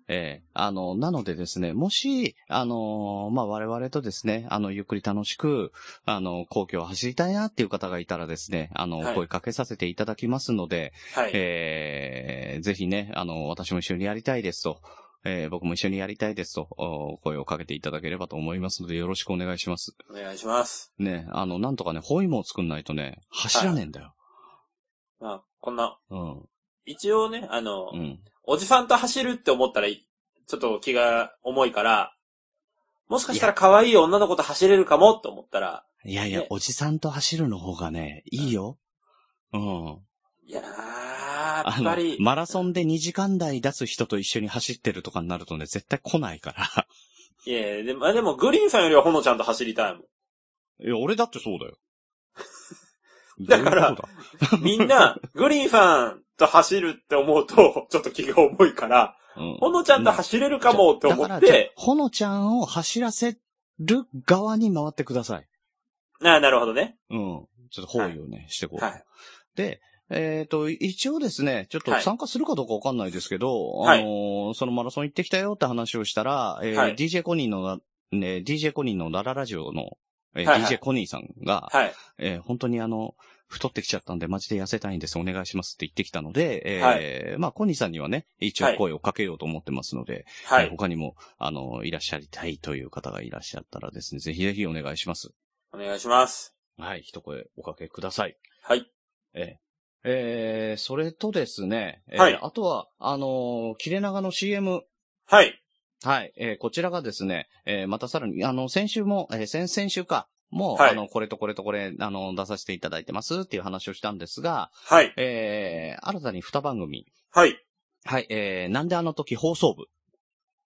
Speaker 3: ええあの、なのでですね、もし、あのーまあ、我々とですね、あの、ゆっくり楽しく、あの、皇居を走りたいなっていう方がいたらですね、あの、
Speaker 4: はい
Speaker 3: 声かけさせていただきますので、
Speaker 4: はい。
Speaker 3: えーぜひね、あの、私も一緒にやりたいですと、えー僕も一緒にやりたいですと、お声をかけていただければと思いますので、よろしくお願いします。
Speaker 4: お願いします。
Speaker 3: ね、あの、なんとかね、ホイモを作んないとね、走らねえんだよ。
Speaker 4: まあ、こんな、
Speaker 3: うん。
Speaker 4: 一応ね、あの、
Speaker 3: うん。
Speaker 4: おじさんと走るって思ったら、ちょっと気が重いから、もしかしたら可愛い女の子と走れるかもと思ったら、
Speaker 3: いやいや
Speaker 4: ね、
Speaker 3: おじさんと走るの方がね、いいよ。うん。
Speaker 4: いやー、や
Speaker 3: あの
Speaker 4: っぱり、、
Speaker 3: マラソンで2時間台出す人と一緒に走ってるとかになるとね、絶対来ないから。
Speaker 4: いやでも、あでもグリーンさんよりはほのちゃんと走りたいもん。
Speaker 3: いや、俺だってそうだよ。
Speaker 4: だから みんな、グリーンさんと走るって思うと、ちょっと気が重いから、
Speaker 3: うん
Speaker 4: ほのちゃんと走れるかもって思って、
Speaker 3: ほのちゃんを走らせる側に回ってください。
Speaker 4: ああ、なるほどね。
Speaker 3: うん。ちょっと包囲をね、してこう。
Speaker 4: はい。
Speaker 3: で、えっ、と、一応ですね、ちょっと
Speaker 4: はい
Speaker 3: 参加するかどうかわかんないですけど、
Speaker 4: はい
Speaker 3: あのーそのマラソン行ってきたよって話をしたら、えー
Speaker 4: はい
Speaker 3: DJ コニーの、ね、DJ コニーのラララジオの、えー
Speaker 4: はいはい
Speaker 3: DJ コニーさんが、
Speaker 4: はい。
Speaker 3: えー本当にあの、太ってきちゃったんで、マジで痩せたいんです、お願いしますって言ってきたので、えーまあ、コニーさんにはね、一応声をかけようと思ってますので、えー
Speaker 4: はい。
Speaker 3: 他にも、あの、いらっしゃりたいという方がいらっしゃったらですね、ぜひぜひお願いします。
Speaker 4: お願いします。
Speaker 3: はい、一声おかけください。
Speaker 4: はい。
Speaker 3: えーえーそれとですね、えー
Speaker 4: はい
Speaker 3: あとは、あのー切れ長の CM、
Speaker 4: はい。
Speaker 3: はい、えーこちらがですね、えーまたさらに、あの、先週も、えー先々週か、もう、
Speaker 4: はい
Speaker 3: あの、これとこれとこれ、あの、出させていただいてますっていう話をしたんですが、
Speaker 4: はい。
Speaker 3: えー新たに2番組、
Speaker 4: はい。
Speaker 3: はい、えーなんであの時放送部。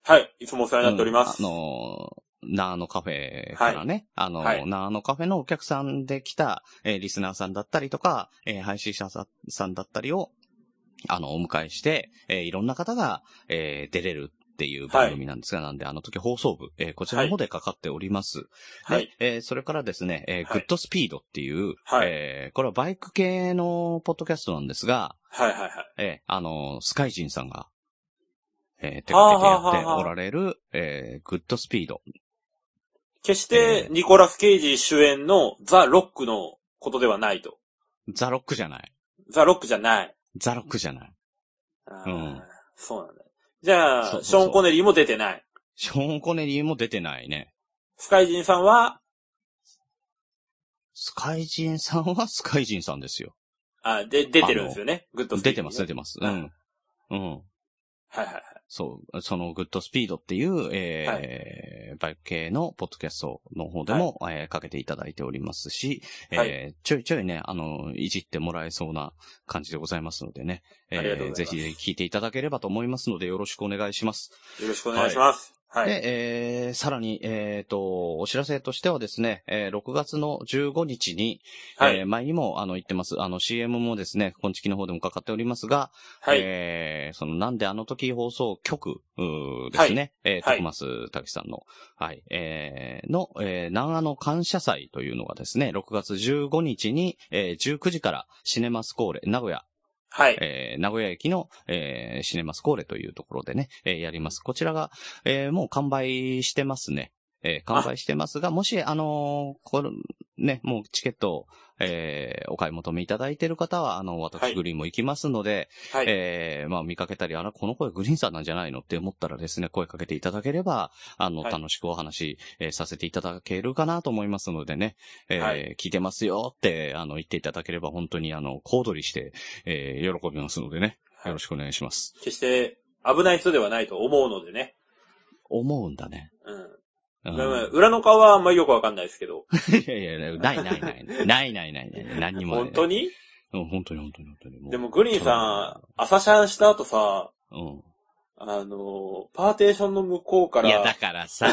Speaker 4: はい。いつもお世話になっております。
Speaker 3: うんあのーナーのカフェからね、あのー
Speaker 4: はい
Speaker 3: ナーのカフェのお客さんで来た、えーリスナーさんだったりとか、えー配信者さんだったりを、あの、お迎えして、えーいろんな方が、えー出れるっていう番組なんですが、なんであの時放送部、えーこちらの方でかかっております。
Speaker 4: はい。
Speaker 3: でえーそれからですね、えー
Speaker 4: はい
Speaker 3: グッドスピードっていう、
Speaker 4: はい
Speaker 3: えーこれはバイク系のポッドキャストなんですが、
Speaker 4: はいはいはい。
Speaker 3: えーあの、スカイジンさんが、えー手掛けてやっておられる、えーグッドスピード。
Speaker 4: 決して、ニコラス・ケイジ主演のザ・ロックのことではないと。
Speaker 3: ザロックじゃない。
Speaker 4: ザ・ロックじゃない。
Speaker 3: ザロックじゃない。
Speaker 4: あー
Speaker 3: うん
Speaker 4: そうなんだ。じゃあ、
Speaker 3: そうそうそう
Speaker 4: ショーン・コネリーも出てない。
Speaker 3: ショーン・コネリーも出てないね。
Speaker 4: スカイジンさんは、
Speaker 3: スカイジンさんは？スカイジンさんですよ。
Speaker 4: あ、で、出てるんですよね。グッドス
Speaker 3: 出てます、出てます。うん。うん。
Speaker 4: はいはいはい。
Speaker 3: そう、そのグッドスピードっていう、えーバイク系のポッドキャストの方でも、えーかけていただいておりますし、えー
Speaker 4: はい
Speaker 3: ちょいちょいね、あの、いじってもらえそうな感じでございますのでね、えーぜひ聞いていただければと思いますので、よろしくお願いします。
Speaker 4: よろしくお願いします。はい。
Speaker 3: で、えーさらに、えっ、と、お知らせとしてはですね、えー6月の15日に、
Speaker 4: はい。
Speaker 3: えー前にも、あの、言ってます。あの、CM もですね、本チキの方でもかかっておりますが、
Speaker 4: はい。
Speaker 3: えーその、なんであの時放送局、ですね。えー、
Speaker 4: はい
Speaker 3: 徳松たさんの、はい、えーの、えー、南アの感謝祭というのがですね、6月15日に、えー19時からシネマスコーレ、名古屋、
Speaker 4: はい。
Speaker 3: えー名古屋駅の、えーシネマスコーレというところでね、えーやります。こちらが、えーもう完売してますね。えー完売してますが、もし、あのーこれ、ね、もうチケットを、えーお買い求めいただいている方は、あの、
Speaker 4: は
Speaker 3: 私
Speaker 4: い
Speaker 3: グリーンも行きますので、
Speaker 4: はい。
Speaker 3: えーまあ見かけたり、あら、この声グリーンさんなんじゃないのって思ったらですね、声かけていただければ、あの、
Speaker 4: はい
Speaker 3: 楽しくお話、えーさせていただけるかなと思いますのでね、えー
Speaker 4: はい
Speaker 3: 聞いてますよって、あの、言っていただければ本当にあの、小躍りして、えー喜びますのでね、
Speaker 4: はい
Speaker 3: よろしくお願いします。
Speaker 4: 決して危ない人ではないと思うのでね。
Speaker 3: 思うんだね。
Speaker 4: うん。
Speaker 3: うん
Speaker 4: 裏の顔はあんまりよくわかんないですけど。
Speaker 3: いやいや、ないないない。ないないないない。何にもない。
Speaker 4: 本当に？
Speaker 3: うん本当に本当に本当に。う
Speaker 4: でもグリーンさん、朝シャンした後さ、
Speaker 3: うん。
Speaker 4: あの、パーテーションの向こうから、
Speaker 3: いや、だからさ、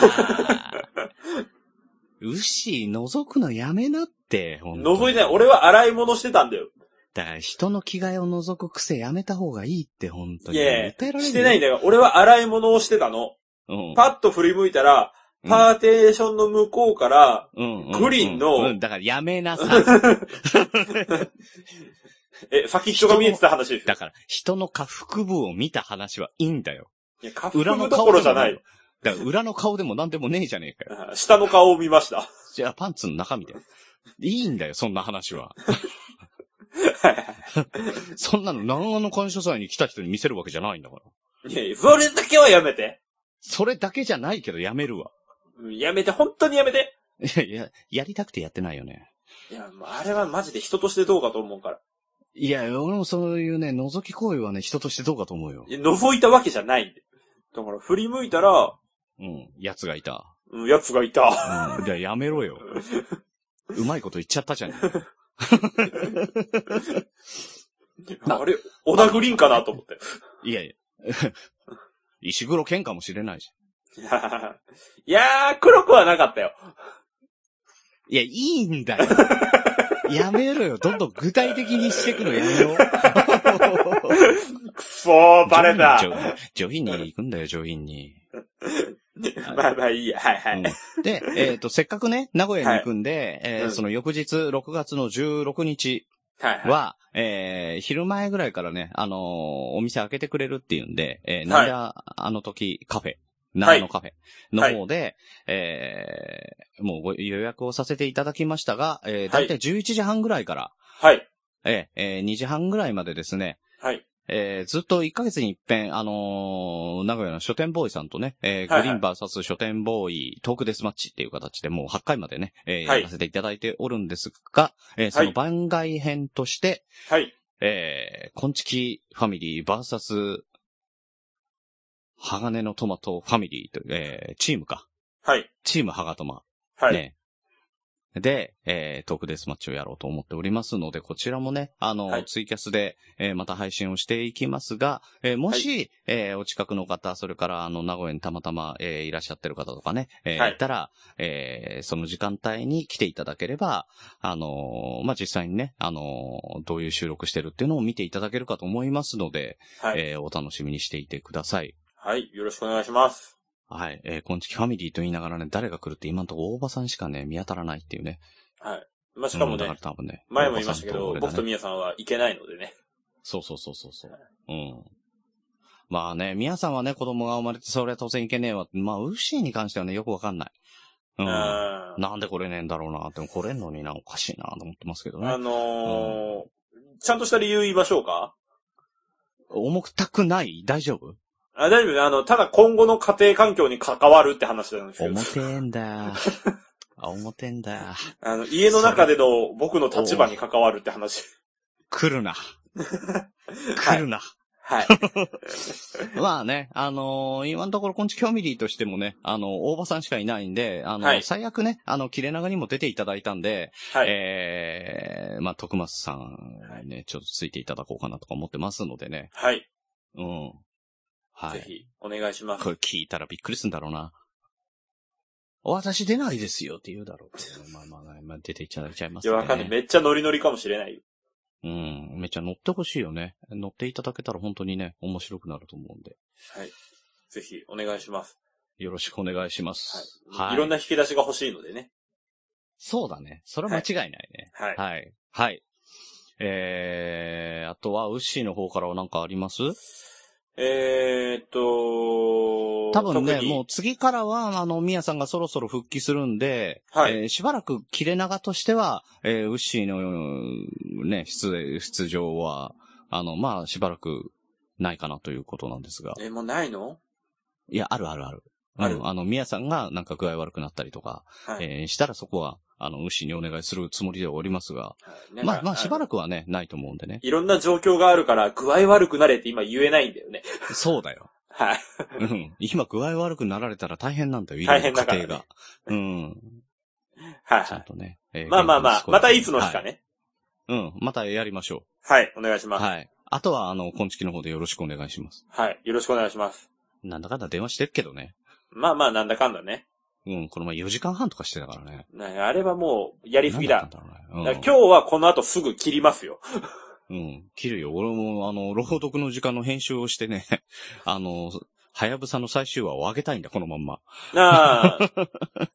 Speaker 3: 牛覗くのやめなって、本当に
Speaker 4: 覗いてない。俺は洗い物してたんだよ。
Speaker 3: だから人の着替えを覗く癖やめた方がいいって、本当に。
Speaker 4: いやいや、
Speaker 3: 訴えられる
Speaker 4: してないん
Speaker 3: だ
Speaker 4: だよ。俺は洗い物をしてたの。
Speaker 3: うん。
Speaker 4: パッと振り向いたら、パーテーションの向こうから、グリーンの
Speaker 3: うん、だからやめなさい。
Speaker 4: え、先っちょが見えてた話ですよ
Speaker 3: だ。から、人の下腹部を見た話はいいんだよ。
Speaker 4: いや、下腹部どころじゃない。
Speaker 3: だから裏の顔でも何でもねえじゃねえかよ。
Speaker 4: あ 下の顔を見ました。
Speaker 3: じゃあパンツの中身だよ。いいんだよ、そんな話は。そんなの長野感謝祭に来た人に見せるわけじゃないんだから。
Speaker 4: いやいや、それだけはやめて。
Speaker 3: それだけじゃないけどやめるわ。
Speaker 4: うんやめて、本当にやめて。
Speaker 3: いやいや、やりたくてやってないよね。
Speaker 4: いや、もうあれはマジで人としてどうかと思うから。
Speaker 3: いや、俺もそういうね、覗き行為はね、人としてどうかと思うよ。
Speaker 4: いや覗いたわけじゃないんで。だから振り向いたら、
Speaker 3: うん、奴がいた。
Speaker 4: うん、やつがいた。
Speaker 3: うん。いや、やめろよ。うまいこと言っちゃったじゃん。
Speaker 4: あれ、小田グリーンかなと思って。
Speaker 3: いやいや。石黒剣かもしれないじ
Speaker 4: いやーいやー、黒くはなかったよ。
Speaker 3: いや、いいんだよ。やめろよ。どんどん具体的にしてくのやめろ。
Speaker 4: くそー、バレた。
Speaker 3: 上品に行くんだよ、上品に。
Speaker 4: まあまあいいや。はいはい。
Speaker 3: うんで、えっ、と、せっかくね、名古屋に行くんで、えー
Speaker 4: うん
Speaker 3: その翌日、6月の16日
Speaker 4: はいはい。
Speaker 3: は、えー昼前ぐらいからね、あのーお店開けてくれるっていうんで、えー、なんでああの時カフェ、長野カフェの方で、えーもうご予約をさせていただきましたが、えー、だい。たい11時半ぐらいから、
Speaker 4: はい。
Speaker 3: えーえー2時半ぐらいまでですね、
Speaker 4: はい。
Speaker 3: えーずっと1ヶ月に一遍、あのー名古屋の書店ボーイさんとね、えー
Speaker 4: はいはい。
Speaker 3: グリーンバーサス書店ボーイトークデスマッチっていう形でもう8回までね、えー
Speaker 4: はい。
Speaker 3: やらせていただいておるんですが、えーその番外編として、
Speaker 4: はい。
Speaker 3: えー、コンチキファミリーバーサス、鋼のトマトファミリーという、えー、チームか。
Speaker 4: はい。
Speaker 3: チームハガトマ。
Speaker 4: はい。
Speaker 3: ね。で、えー、トークデスマッチをやろうと思っておりますので、こちらもね、あの、
Speaker 4: はい
Speaker 3: ツイキャスで、えーまた配信をしていきますが、えーもし、えーお近くの方、それから、あの、名古屋にたまたま、えーいらっしゃってる方とかね、えー
Speaker 4: はい
Speaker 3: いたら、えーその時間帯に来ていただければ、あのーまあ、実際にね、あのーどういう収録してるっていうのを見ていただけるかと思いますので、
Speaker 4: はい。
Speaker 3: えーお楽しみにしていてください。
Speaker 4: はい。よろしくお願いします。
Speaker 3: はい。えー、こんちきファミリーと言いながらね、誰が来るって今のところ大場さんしかね、見当たらないっていうね。
Speaker 4: はい。まあ、しかも
Speaker 3: うん多分ね。
Speaker 4: 前も言いましたけど、
Speaker 3: ね
Speaker 4: 僕とみやさんはいけないのでね。
Speaker 3: そうそうそうそうそう。うん。まあね、皆さんはね、子供が生まれてそれは当然いけねえわ。まあ、ウッシーに関してはね、よくわかんない。う。
Speaker 4: うんん。あ
Speaker 3: なんで来れねえんだろうなって、来れんのにな、おかしいなと思ってますけどね。
Speaker 4: のー、ちゃんとした理由言いましょうか？
Speaker 3: 重くたくない？大丈夫？
Speaker 4: あ、大丈夫あの、ただ今後の家庭環境に関わるって話なんですけど。
Speaker 3: 重てえんだ。あ、重てえんだ。
Speaker 4: あの、家の中での僕の立場に関わるって話。
Speaker 3: 来るな。来るな。
Speaker 4: はい。
Speaker 3: まあね、あのー今のところ、こんちきファミリーとしてもね、あの、大場さんしかいないんで、あの、
Speaker 4: はい
Speaker 3: 最悪ね、あの、切れ長にも出ていただいたんで、
Speaker 4: はい。
Speaker 3: えー、まあ、徳松さんにね、ちょっとついていただこうかなとか思ってますのでね。
Speaker 4: はい。
Speaker 3: うん。はい。
Speaker 4: ぜひ、お願いします
Speaker 3: こ。れ聞いたらびっくりするんだろうな。私出ないですよって言うだろう。まあまあまあ、まあ、出ていただいちゃいますね。
Speaker 4: いや、わかんない。めっちゃノリノリかもしれないよ。
Speaker 3: うん。めっちゃ乗ってほしいよね。乗っていただけたら本当にね、面白くなると思うんで。
Speaker 4: はい。ぜひ、お願いします。
Speaker 3: よろしくお願いします。
Speaker 4: はい。いろんな引き出しが欲しいのでね。
Speaker 3: そうだね。それは間違いないね。
Speaker 4: はい。
Speaker 3: はい。はい。えー、あとは、ウッシーの方からは何かあります？
Speaker 4: えーっと、
Speaker 3: 多分ね、もう次からは、あの、ミヤさんがそろそろ復帰するんで、
Speaker 4: はい
Speaker 3: えーしばらく切れ長としては、えーウッシーの、うんね、出、出場は、あの、まあ、しばらくないかなということなんですが。
Speaker 4: え、もうないの？
Speaker 3: いや、あるあるある。
Speaker 4: ある
Speaker 3: うんあの、ミヤさんがなんか具合悪くなったりとか、
Speaker 4: はい。
Speaker 3: えーしたらそこは、あの、ウッシーにお願いするつもりではおりますが、まあ、まあ、しば
Speaker 4: く。
Speaker 3: らくはね、ないと思うんでね。
Speaker 4: いろんな状況があるから、具合悪くなれって今言えないんだよね。
Speaker 3: そうだよ。
Speaker 4: はい。
Speaker 3: うん。今具合悪くなられたら大変なんだよ、
Speaker 4: 大変だからね
Speaker 3: 家庭が。うん。
Speaker 4: はいはい。
Speaker 3: ちゃんとね。えー
Speaker 4: まあまあまあ、またいつの日か。
Speaker 3: はい
Speaker 4: ね。
Speaker 3: うん。またやりましょ
Speaker 4: はい、お願いし
Speaker 3: う。
Speaker 4: ます。
Speaker 3: はい。あとは、あの、こんちきの方でよろしくお願いします。
Speaker 4: はい。よろしくお願いします。
Speaker 3: なんだかんだ電話してるけどね。
Speaker 4: まあまあ、なんだかんだね。
Speaker 3: うん。この前4時間半とかしてたからね。
Speaker 4: ねあれはもう、やりすぎだ。
Speaker 3: だろうね。
Speaker 4: だ今日はこの後すぐ切りますよ。
Speaker 3: うん。うん。切るよ。俺も、あの、朗読の時間の編集をしてね、あの、はやぶさの最終話を上げたいんだ、このまんま。
Speaker 4: なあ、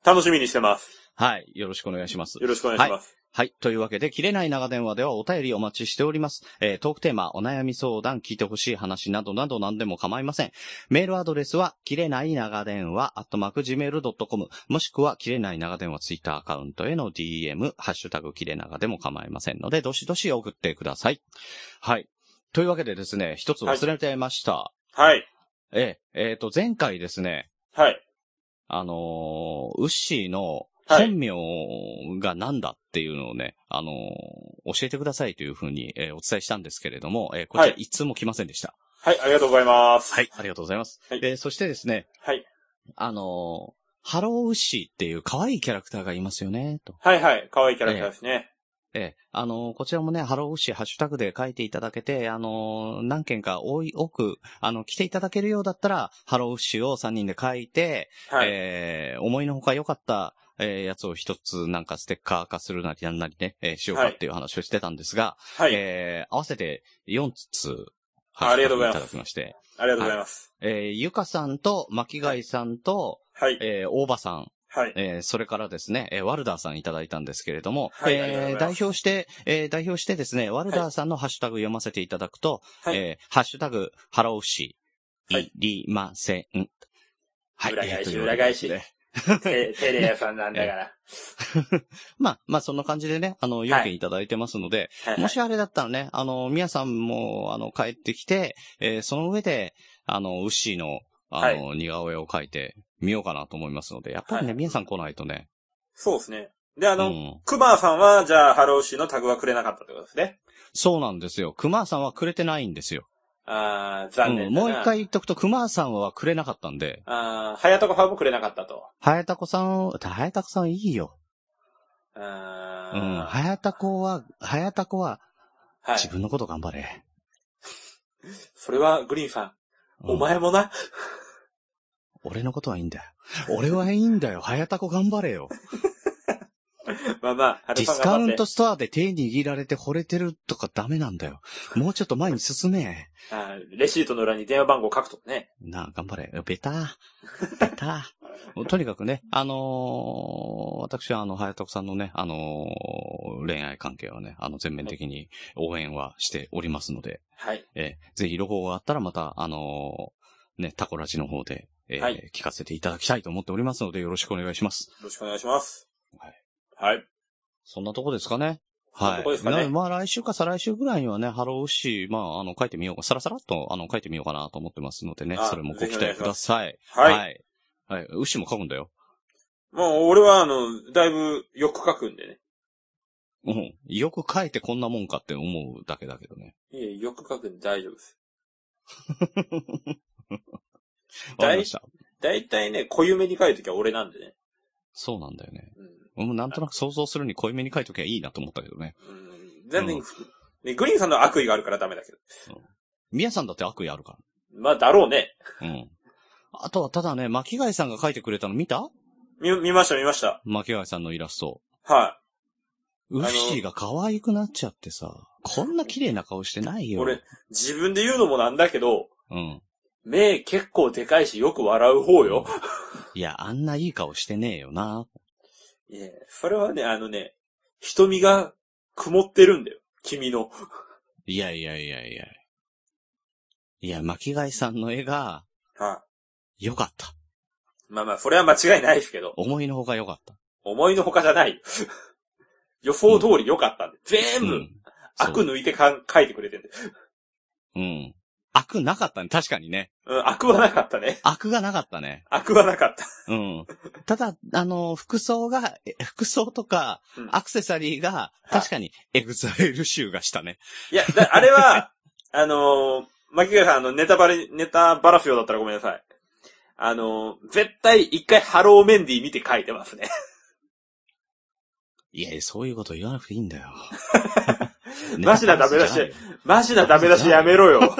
Speaker 4: 楽しみにしてます。
Speaker 3: はい。よろしくお願いします。
Speaker 4: よろしくお願いします。
Speaker 3: はい。というわけで、切れない長電話ではお便りお待ちしております。えートークテーマ、お悩み相談、聞いてほしい話などなど何でも構いません。メールアドレスは、切れない長電話、アットマーク gmail.com、もしくは、切れない長電話ツイッターアカウントへの DM、ハッシュタグ切れ長でも構いませんので、どしどし送ってください。はい。というわけでですね、一つ忘れてました。
Speaker 4: はい。
Speaker 3: えー、えーと、前回ですね、
Speaker 4: はい。
Speaker 3: あのーウッシーの
Speaker 4: はい
Speaker 3: 本名が何だっていうのをね、あのー教えてくださいというふうに、えーお伝えしたんですけれども、えーこちら
Speaker 4: はい
Speaker 3: 一通も来ませんでした。
Speaker 4: はい、ありがとうございます。
Speaker 3: はい。ありがとうございます。
Speaker 4: はい
Speaker 3: で、そしてですね、
Speaker 4: はい。
Speaker 3: あのーハローウッシーっていう可愛いキャラクターがいますよね、と。
Speaker 4: はいはい。可愛いキャラクターですね。
Speaker 3: ええ、あの、こちらもね、ハローウッシーハッシュタグで書いていただけて、あの、何件か多い、多く、あの、来ていただけるようだったら、ハローウッシーを3人で書いて、
Speaker 4: はい。
Speaker 3: えー、思いのほか良かった、えー、やつを一つなんかステッカー化するなりなんなりね、えーしようかっていう話をしてたんですが、
Speaker 4: はい。
Speaker 3: えー、合わせて4つ、
Speaker 4: ありがとうございます
Speaker 3: ただきまして、
Speaker 4: ありがとうございます。
Speaker 3: えー、ゆかさんと巻貝さんと、
Speaker 4: はい。
Speaker 3: えー、大場さん、
Speaker 4: はい。
Speaker 3: えーそれからですね、えーワルダーさんいただいたんですけれども、
Speaker 4: はい
Speaker 3: えー代表して、えー代表してですね、ワルダーさんのハッシュタグ読ませていただくと、
Speaker 4: はい。
Speaker 3: えーハッシュタグ、ハローシ
Speaker 4: い
Speaker 3: いりません。はい。
Speaker 4: 裏返し裏返し テテレ屋さんなんだから。
Speaker 3: まあ、まあ、そんな感じでね、あの、4件いただいてますので、
Speaker 4: はい
Speaker 3: もしあれだったらね、あの、みやさんも、あの、帰ってきて、えーその上で、あの、ウッシーの、あの、似顔絵を描いてみようかなと思いますので、やっぱりね、
Speaker 4: はい
Speaker 3: みやさん来ないとね、
Speaker 4: そうですね。で、あの、
Speaker 3: うん。
Speaker 4: クマさんは、じゃあ、ハローシーのタグはくれなかったってことですね。
Speaker 3: そうなんですよ。熊さんはくれてないんですよ。
Speaker 4: あー、残念
Speaker 3: うんもう一回言っとくと、熊さんはくれなかったんで、
Speaker 4: あー、はやたこファンもくれなかったと。
Speaker 3: はやたこさん、はやたこさんいいよ。うん。はやたこは、はやたこは、
Speaker 4: はい。
Speaker 3: 自分のこと頑張れ。
Speaker 4: それは、グリーンさんお前もな。
Speaker 3: 俺のことはいいんだよ。俺はいいんだよ。はやたこ頑張れよ。
Speaker 4: まあまあ、
Speaker 3: ディスカウントストアで手握られて惚れてるとかダメなんだよ。もうちょっと前に進め。
Speaker 4: あーレシートの裏に電話番号書くとね。
Speaker 3: なあ、頑張れ。ベタベタ とにかくね、あのー私はあの、はやたこさんのね、あのー恋愛関係はね、あの、全面的に応援はしておりますので、
Speaker 4: はい。
Speaker 3: えーぜひロゴがあったらまた、あのーね、タコラジの方で、えー
Speaker 4: はい
Speaker 3: 聞かせていただきたいと思っておりますので、よろしくお願いします。
Speaker 4: よろしくお願いします。
Speaker 3: はい。
Speaker 4: はい。
Speaker 3: そんなとこですかね。
Speaker 4: そんな
Speaker 3: はい。
Speaker 4: とこですかね
Speaker 3: なまあ来週か再来週ぐらいにはね、ハローシー、まああの書いてみようか、さらさらっとあの書いてみようかなと思ってますのでね、
Speaker 4: あ
Speaker 3: それもご期待ください。
Speaker 4: はい。
Speaker 3: はい。はい。ウッシーも書くんだよ。
Speaker 4: もう、俺は、あの、だいぶよく書くんでね。
Speaker 3: うん。よく書いてこんなもんかって思うだけだけどね。
Speaker 4: いえ、よく書くんで大丈夫です。
Speaker 3: わかりました。
Speaker 4: だいたいね、濃ゆめに書いるときは俺なんでね。
Speaker 3: そうなんだよね。
Speaker 4: うん。
Speaker 3: うん、なんとなく想像するに濃いめに書いときゃいいなと思ったけどね。
Speaker 4: うん、全然、
Speaker 3: うん
Speaker 4: ね、グリーンさんの悪意があるからダメだけど。
Speaker 3: 宮さんだって悪意あるか
Speaker 4: まあ、だろうね。
Speaker 3: ら。うん。あとは、ただね、巻貝さんが書いてくれたの見た？
Speaker 4: 見、見ました、見ました。
Speaker 3: 巻貝さんのイラスト。
Speaker 4: は
Speaker 3: ウッシーが可愛くなっちゃってさ、こんな綺麗な顔してない
Speaker 4: い。
Speaker 3: よ。
Speaker 4: 俺、自分で言うのもなんだけど、
Speaker 3: うん。
Speaker 4: 目結構でかいしよく笑う方よ。
Speaker 3: いや、あんないい顔してねえよな。
Speaker 4: いや、それはね、あのね、瞳が曇ってるんだよ。君の。
Speaker 3: いやいやいやいや。いや、巻貝さんの絵が
Speaker 4: はい。
Speaker 3: 良かった。
Speaker 4: まあまあ、それは間違いないですけど、
Speaker 3: 思いのほか良かった。
Speaker 4: 思いのほかじゃない。予想通り良かったんで。全部、
Speaker 3: うん。
Speaker 4: 悪抜いてかん書いてくれてんで。
Speaker 3: うん。悪なかったね。確かにね。
Speaker 4: うん、悪はなかったね。
Speaker 3: 悪がなかったね。
Speaker 4: 悪はなかった。
Speaker 3: うん。ただ、あの、服装が、え服装とか、
Speaker 4: うん
Speaker 3: アクセサリーが、確かにエグザイル臭がしたね。
Speaker 4: いや、だあれは、あのー、牧川さん、あの、ネタバレ、ネタバラすようだったらごめんなさい。あのー、絶対一回ハローメンディー見て書いてますね。
Speaker 3: いやいや、そういうこと言わなくていいんだよ。
Speaker 4: マジなダメ出しマジなダメ出しやめろよ。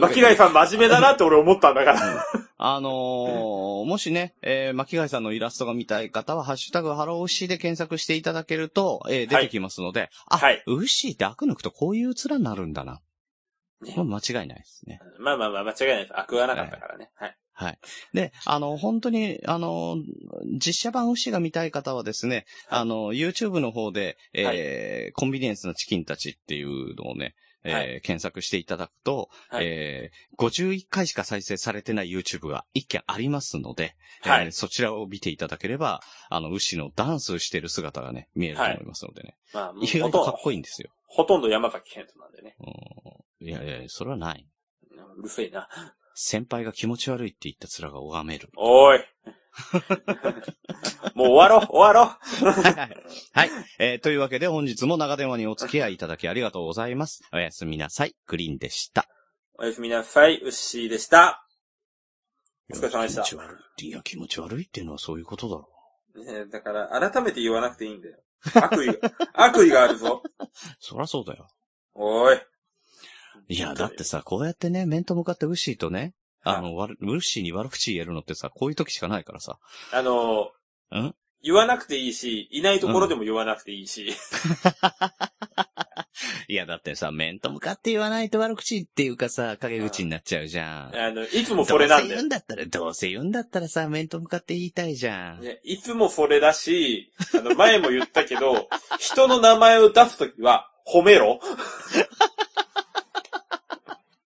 Speaker 4: 牧貝さん真面目だなって俺思ったんだから。
Speaker 3: あのーもしね、えー、巻貝さんのイラストが見たい方は、ハッシュタグハローウッシーで検索していただけると、えー出てきますので、あ、
Speaker 4: はい
Speaker 3: ウッシーって悪抜くとこういう面になるんだな。
Speaker 4: ね
Speaker 3: 間違いないですね。
Speaker 4: まあまあまあ、間違いないです。悪はなかったからね。はい。
Speaker 3: はい。で、あの、本当に、あの、実写版ウッシーが見たい方はですね、あの、YouTube の方で、えーコンビニエンスのチキンたちっていうのをね、えー
Speaker 4: は
Speaker 3: 検索していただくと、
Speaker 4: はい
Speaker 3: えー51回しか再生されてない YouTube が一件ありますので、
Speaker 4: はい
Speaker 3: えーそちらを見ていただければ、あの、ウッシーのダンスしてる姿がね、見えると思いますのでね。
Speaker 4: まあ、もう
Speaker 3: 意外とかっこいいんですよ。
Speaker 4: ほとんど山崎健人なんでね。
Speaker 3: うん、いやいや、それはない。
Speaker 4: うるせえな。
Speaker 3: 先輩が気持ち悪いって言った面が拝める。
Speaker 4: おい。もう終わろう、終わろう。
Speaker 3: はい。えーというわけで本日も長電話にお付き合いいただきありがとうございます。おやすみなさい。グリーンでした。
Speaker 4: おやすみなさい、ウッシーでした。お疲れ様でした
Speaker 3: 気持ち悪い。いや、気持ち悪いっていうのはそういうことだろ
Speaker 4: ねだから、改めて言わなくていいんだよ。悪意が、悪意があるぞ。
Speaker 3: そらそうだよ。
Speaker 4: おい。
Speaker 3: いや、だってさ、こうやってね、面と向かってウッシーとね、あの、悪ウッシーに悪口言えるのってさ、こういう時しかないからさ。
Speaker 4: あの、
Speaker 3: ん？
Speaker 4: 言わなくていいし、いないところでも言わなくていいし。
Speaker 3: いや、だってさ、面と向かって言わないと悪口っていうかさ、陰口になっちゃうじゃん。
Speaker 4: あの、いつもそれなんだよ
Speaker 3: どうせ言うん。だったら、どうせ言うんだったらさ、面と向かって言いたいじゃん。
Speaker 4: ね、いつもそれだし、あの、前も言ったけど、人の名前を出すときは、褒めろ。